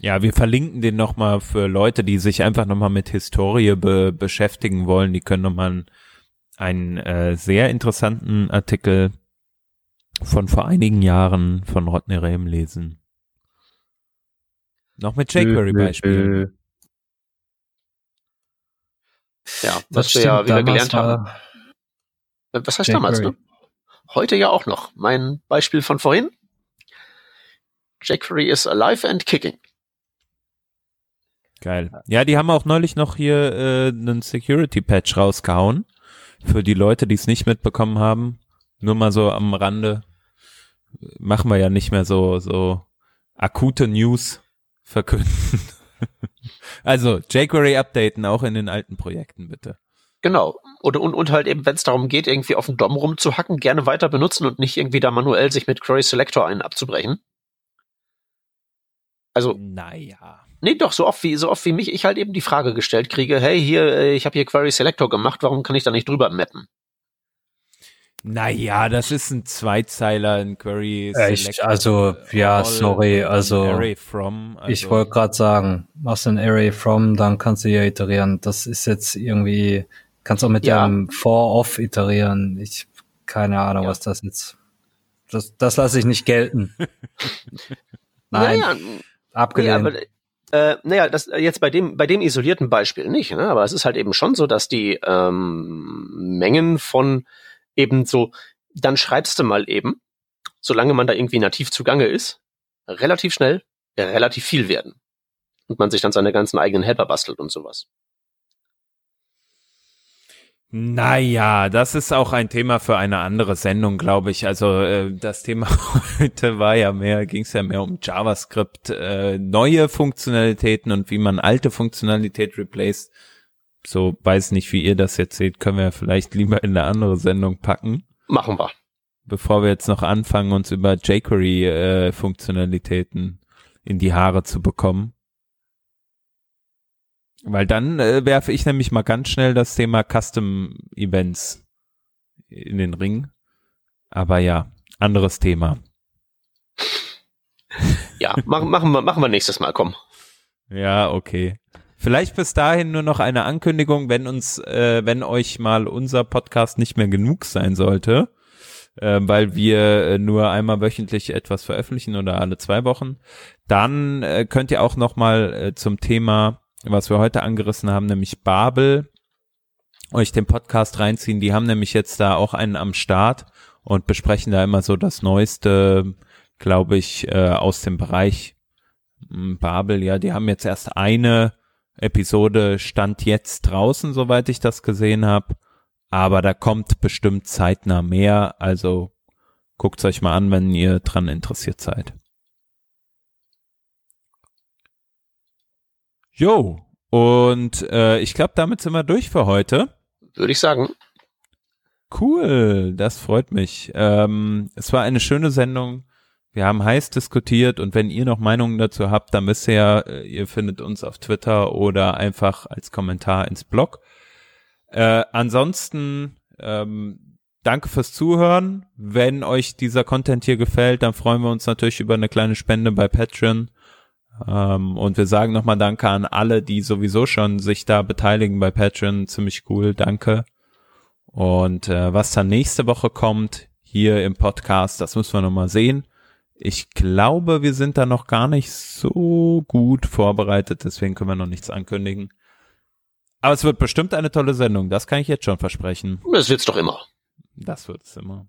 Ja, wir verlinken den nochmal für Leute, die sich einfach nochmal mit Historie be beschäftigen wollen. Die können nochmal einen, einen äh, sehr interessanten Artikel von vor einigen Jahren von Rodney Rehm lesen. Noch mit jQuery-Beispielen. Ja, was wir ja wieder gelernt haben. Was heißt damals, ne? Heute ja auch noch. Mein Beispiel von vorhin. jQuery is alive and kicking. Geil. Ja, die haben auch neulich noch hier äh, einen Security-Patch rausgehauen. Für die Leute, die es nicht mitbekommen haben. Nur mal so am Rande. Machen wir ja nicht mehr so, so akute News verkünden. also jQuery updaten auch in den alten Projekten bitte. Genau. Oder und, und halt eben, wenn es darum geht, irgendwie auf dem DOM rumzuhacken, gerne weiter benutzen und nicht irgendwie da manuell sich mit Query Selector einen abzubrechen. Also. Naja. Nee, doch, so oft wie, so oft wie mich ich halt eben die Frage gestellt kriege, hey, hier, äh, ich habe hier Query Selector gemacht, warum kann ich da nicht drüber mappen? Naja, das ist ein Zweizeiler, ein Query. Echt? Also, ja, sorry, also, Array from, also ich wollte gerade sagen, machst ein Array from, dann kannst du ja iterieren. Das ist jetzt irgendwie, kannst auch mit ja. dem for-off iterieren. Ich, keine Ahnung, ja. was das jetzt, das, das lasse ich nicht gelten. Nein, naja, abgelehnt. Nee, äh, naja, das äh, jetzt bei dem bei dem isolierten Beispiel nicht, ne? aber es ist halt eben schon so, dass die ähm, Mengen von eben so, dann schreibst du mal eben, solange man da irgendwie nativ zugange ist, relativ schnell relativ viel werden und man sich dann seine ganzen eigenen Helper bastelt und sowas. Naja, das ist auch ein Thema für eine andere Sendung, glaube ich. Also äh, das Thema heute war ja mehr, ging es ja mehr um JavaScript, äh, neue Funktionalitäten und wie man alte Funktionalität replaced. So weiß nicht, wie ihr das jetzt seht, können wir vielleicht lieber in eine andere Sendung packen. Machen wir. Bevor wir jetzt noch anfangen, uns über jQuery-Funktionalitäten äh, in die Haare zu bekommen. Weil dann äh, werfe ich nämlich mal ganz schnell das Thema Custom Events in den Ring. Aber ja, anderes Thema. Ja, machen, machen, wir, machen wir nächstes Mal, komm. Ja, okay. Vielleicht bis dahin nur noch eine Ankündigung, wenn uns, äh, wenn euch mal unser Podcast nicht mehr genug sein sollte, äh, weil wir äh, nur einmal wöchentlich etwas veröffentlichen oder alle zwei Wochen, dann äh, könnt ihr auch noch mal äh, zum Thema was wir heute angerissen haben, nämlich Babel, euch den Podcast reinziehen. Die haben nämlich jetzt da auch einen am Start und besprechen da immer so das Neueste, glaube ich, äh, aus dem Bereich hm, Babel. Ja, die haben jetzt erst eine Episode stand jetzt draußen, soweit ich das gesehen habe. Aber da kommt bestimmt zeitnah mehr. Also guckt's euch mal an, wenn ihr dran interessiert seid. Jo, und äh, ich glaube, damit sind wir durch für heute. Würde ich sagen. Cool, das freut mich. Ähm, es war eine schöne Sendung. Wir haben heiß diskutiert und wenn ihr noch Meinungen dazu habt, dann wisst ihr ja, äh, ihr findet uns auf Twitter oder einfach als Kommentar ins Blog. Äh, ansonsten ähm, danke fürs Zuhören. Wenn euch dieser Content hier gefällt, dann freuen wir uns natürlich über eine kleine Spende bei Patreon. Ähm, und wir sagen nochmal Danke an alle, die sowieso schon sich da beteiligen bei Patreon. Ziemlich cool, danke. Und äh, was dann nächste Woche kommt, hier im Podcast, das müssen wir nochmal sehen. Ich glaube, wir sind da noch gar nicht so gut vorbereitet, deswegen können wir noch nichts ankündigen. Aber es wird bestimmt eine tolle Sendung, das kann ich jetzt schon versprechen. Das wird's doch immer. Das wird es immer.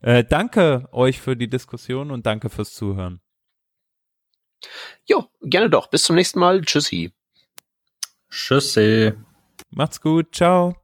Äh, danke euch für die Diskussion und danke fürs Zuhören. Jo, gerne doch. Bis zum nächsten Mal. Tschüssi. Tschüssi. Macht's gut. Ciao.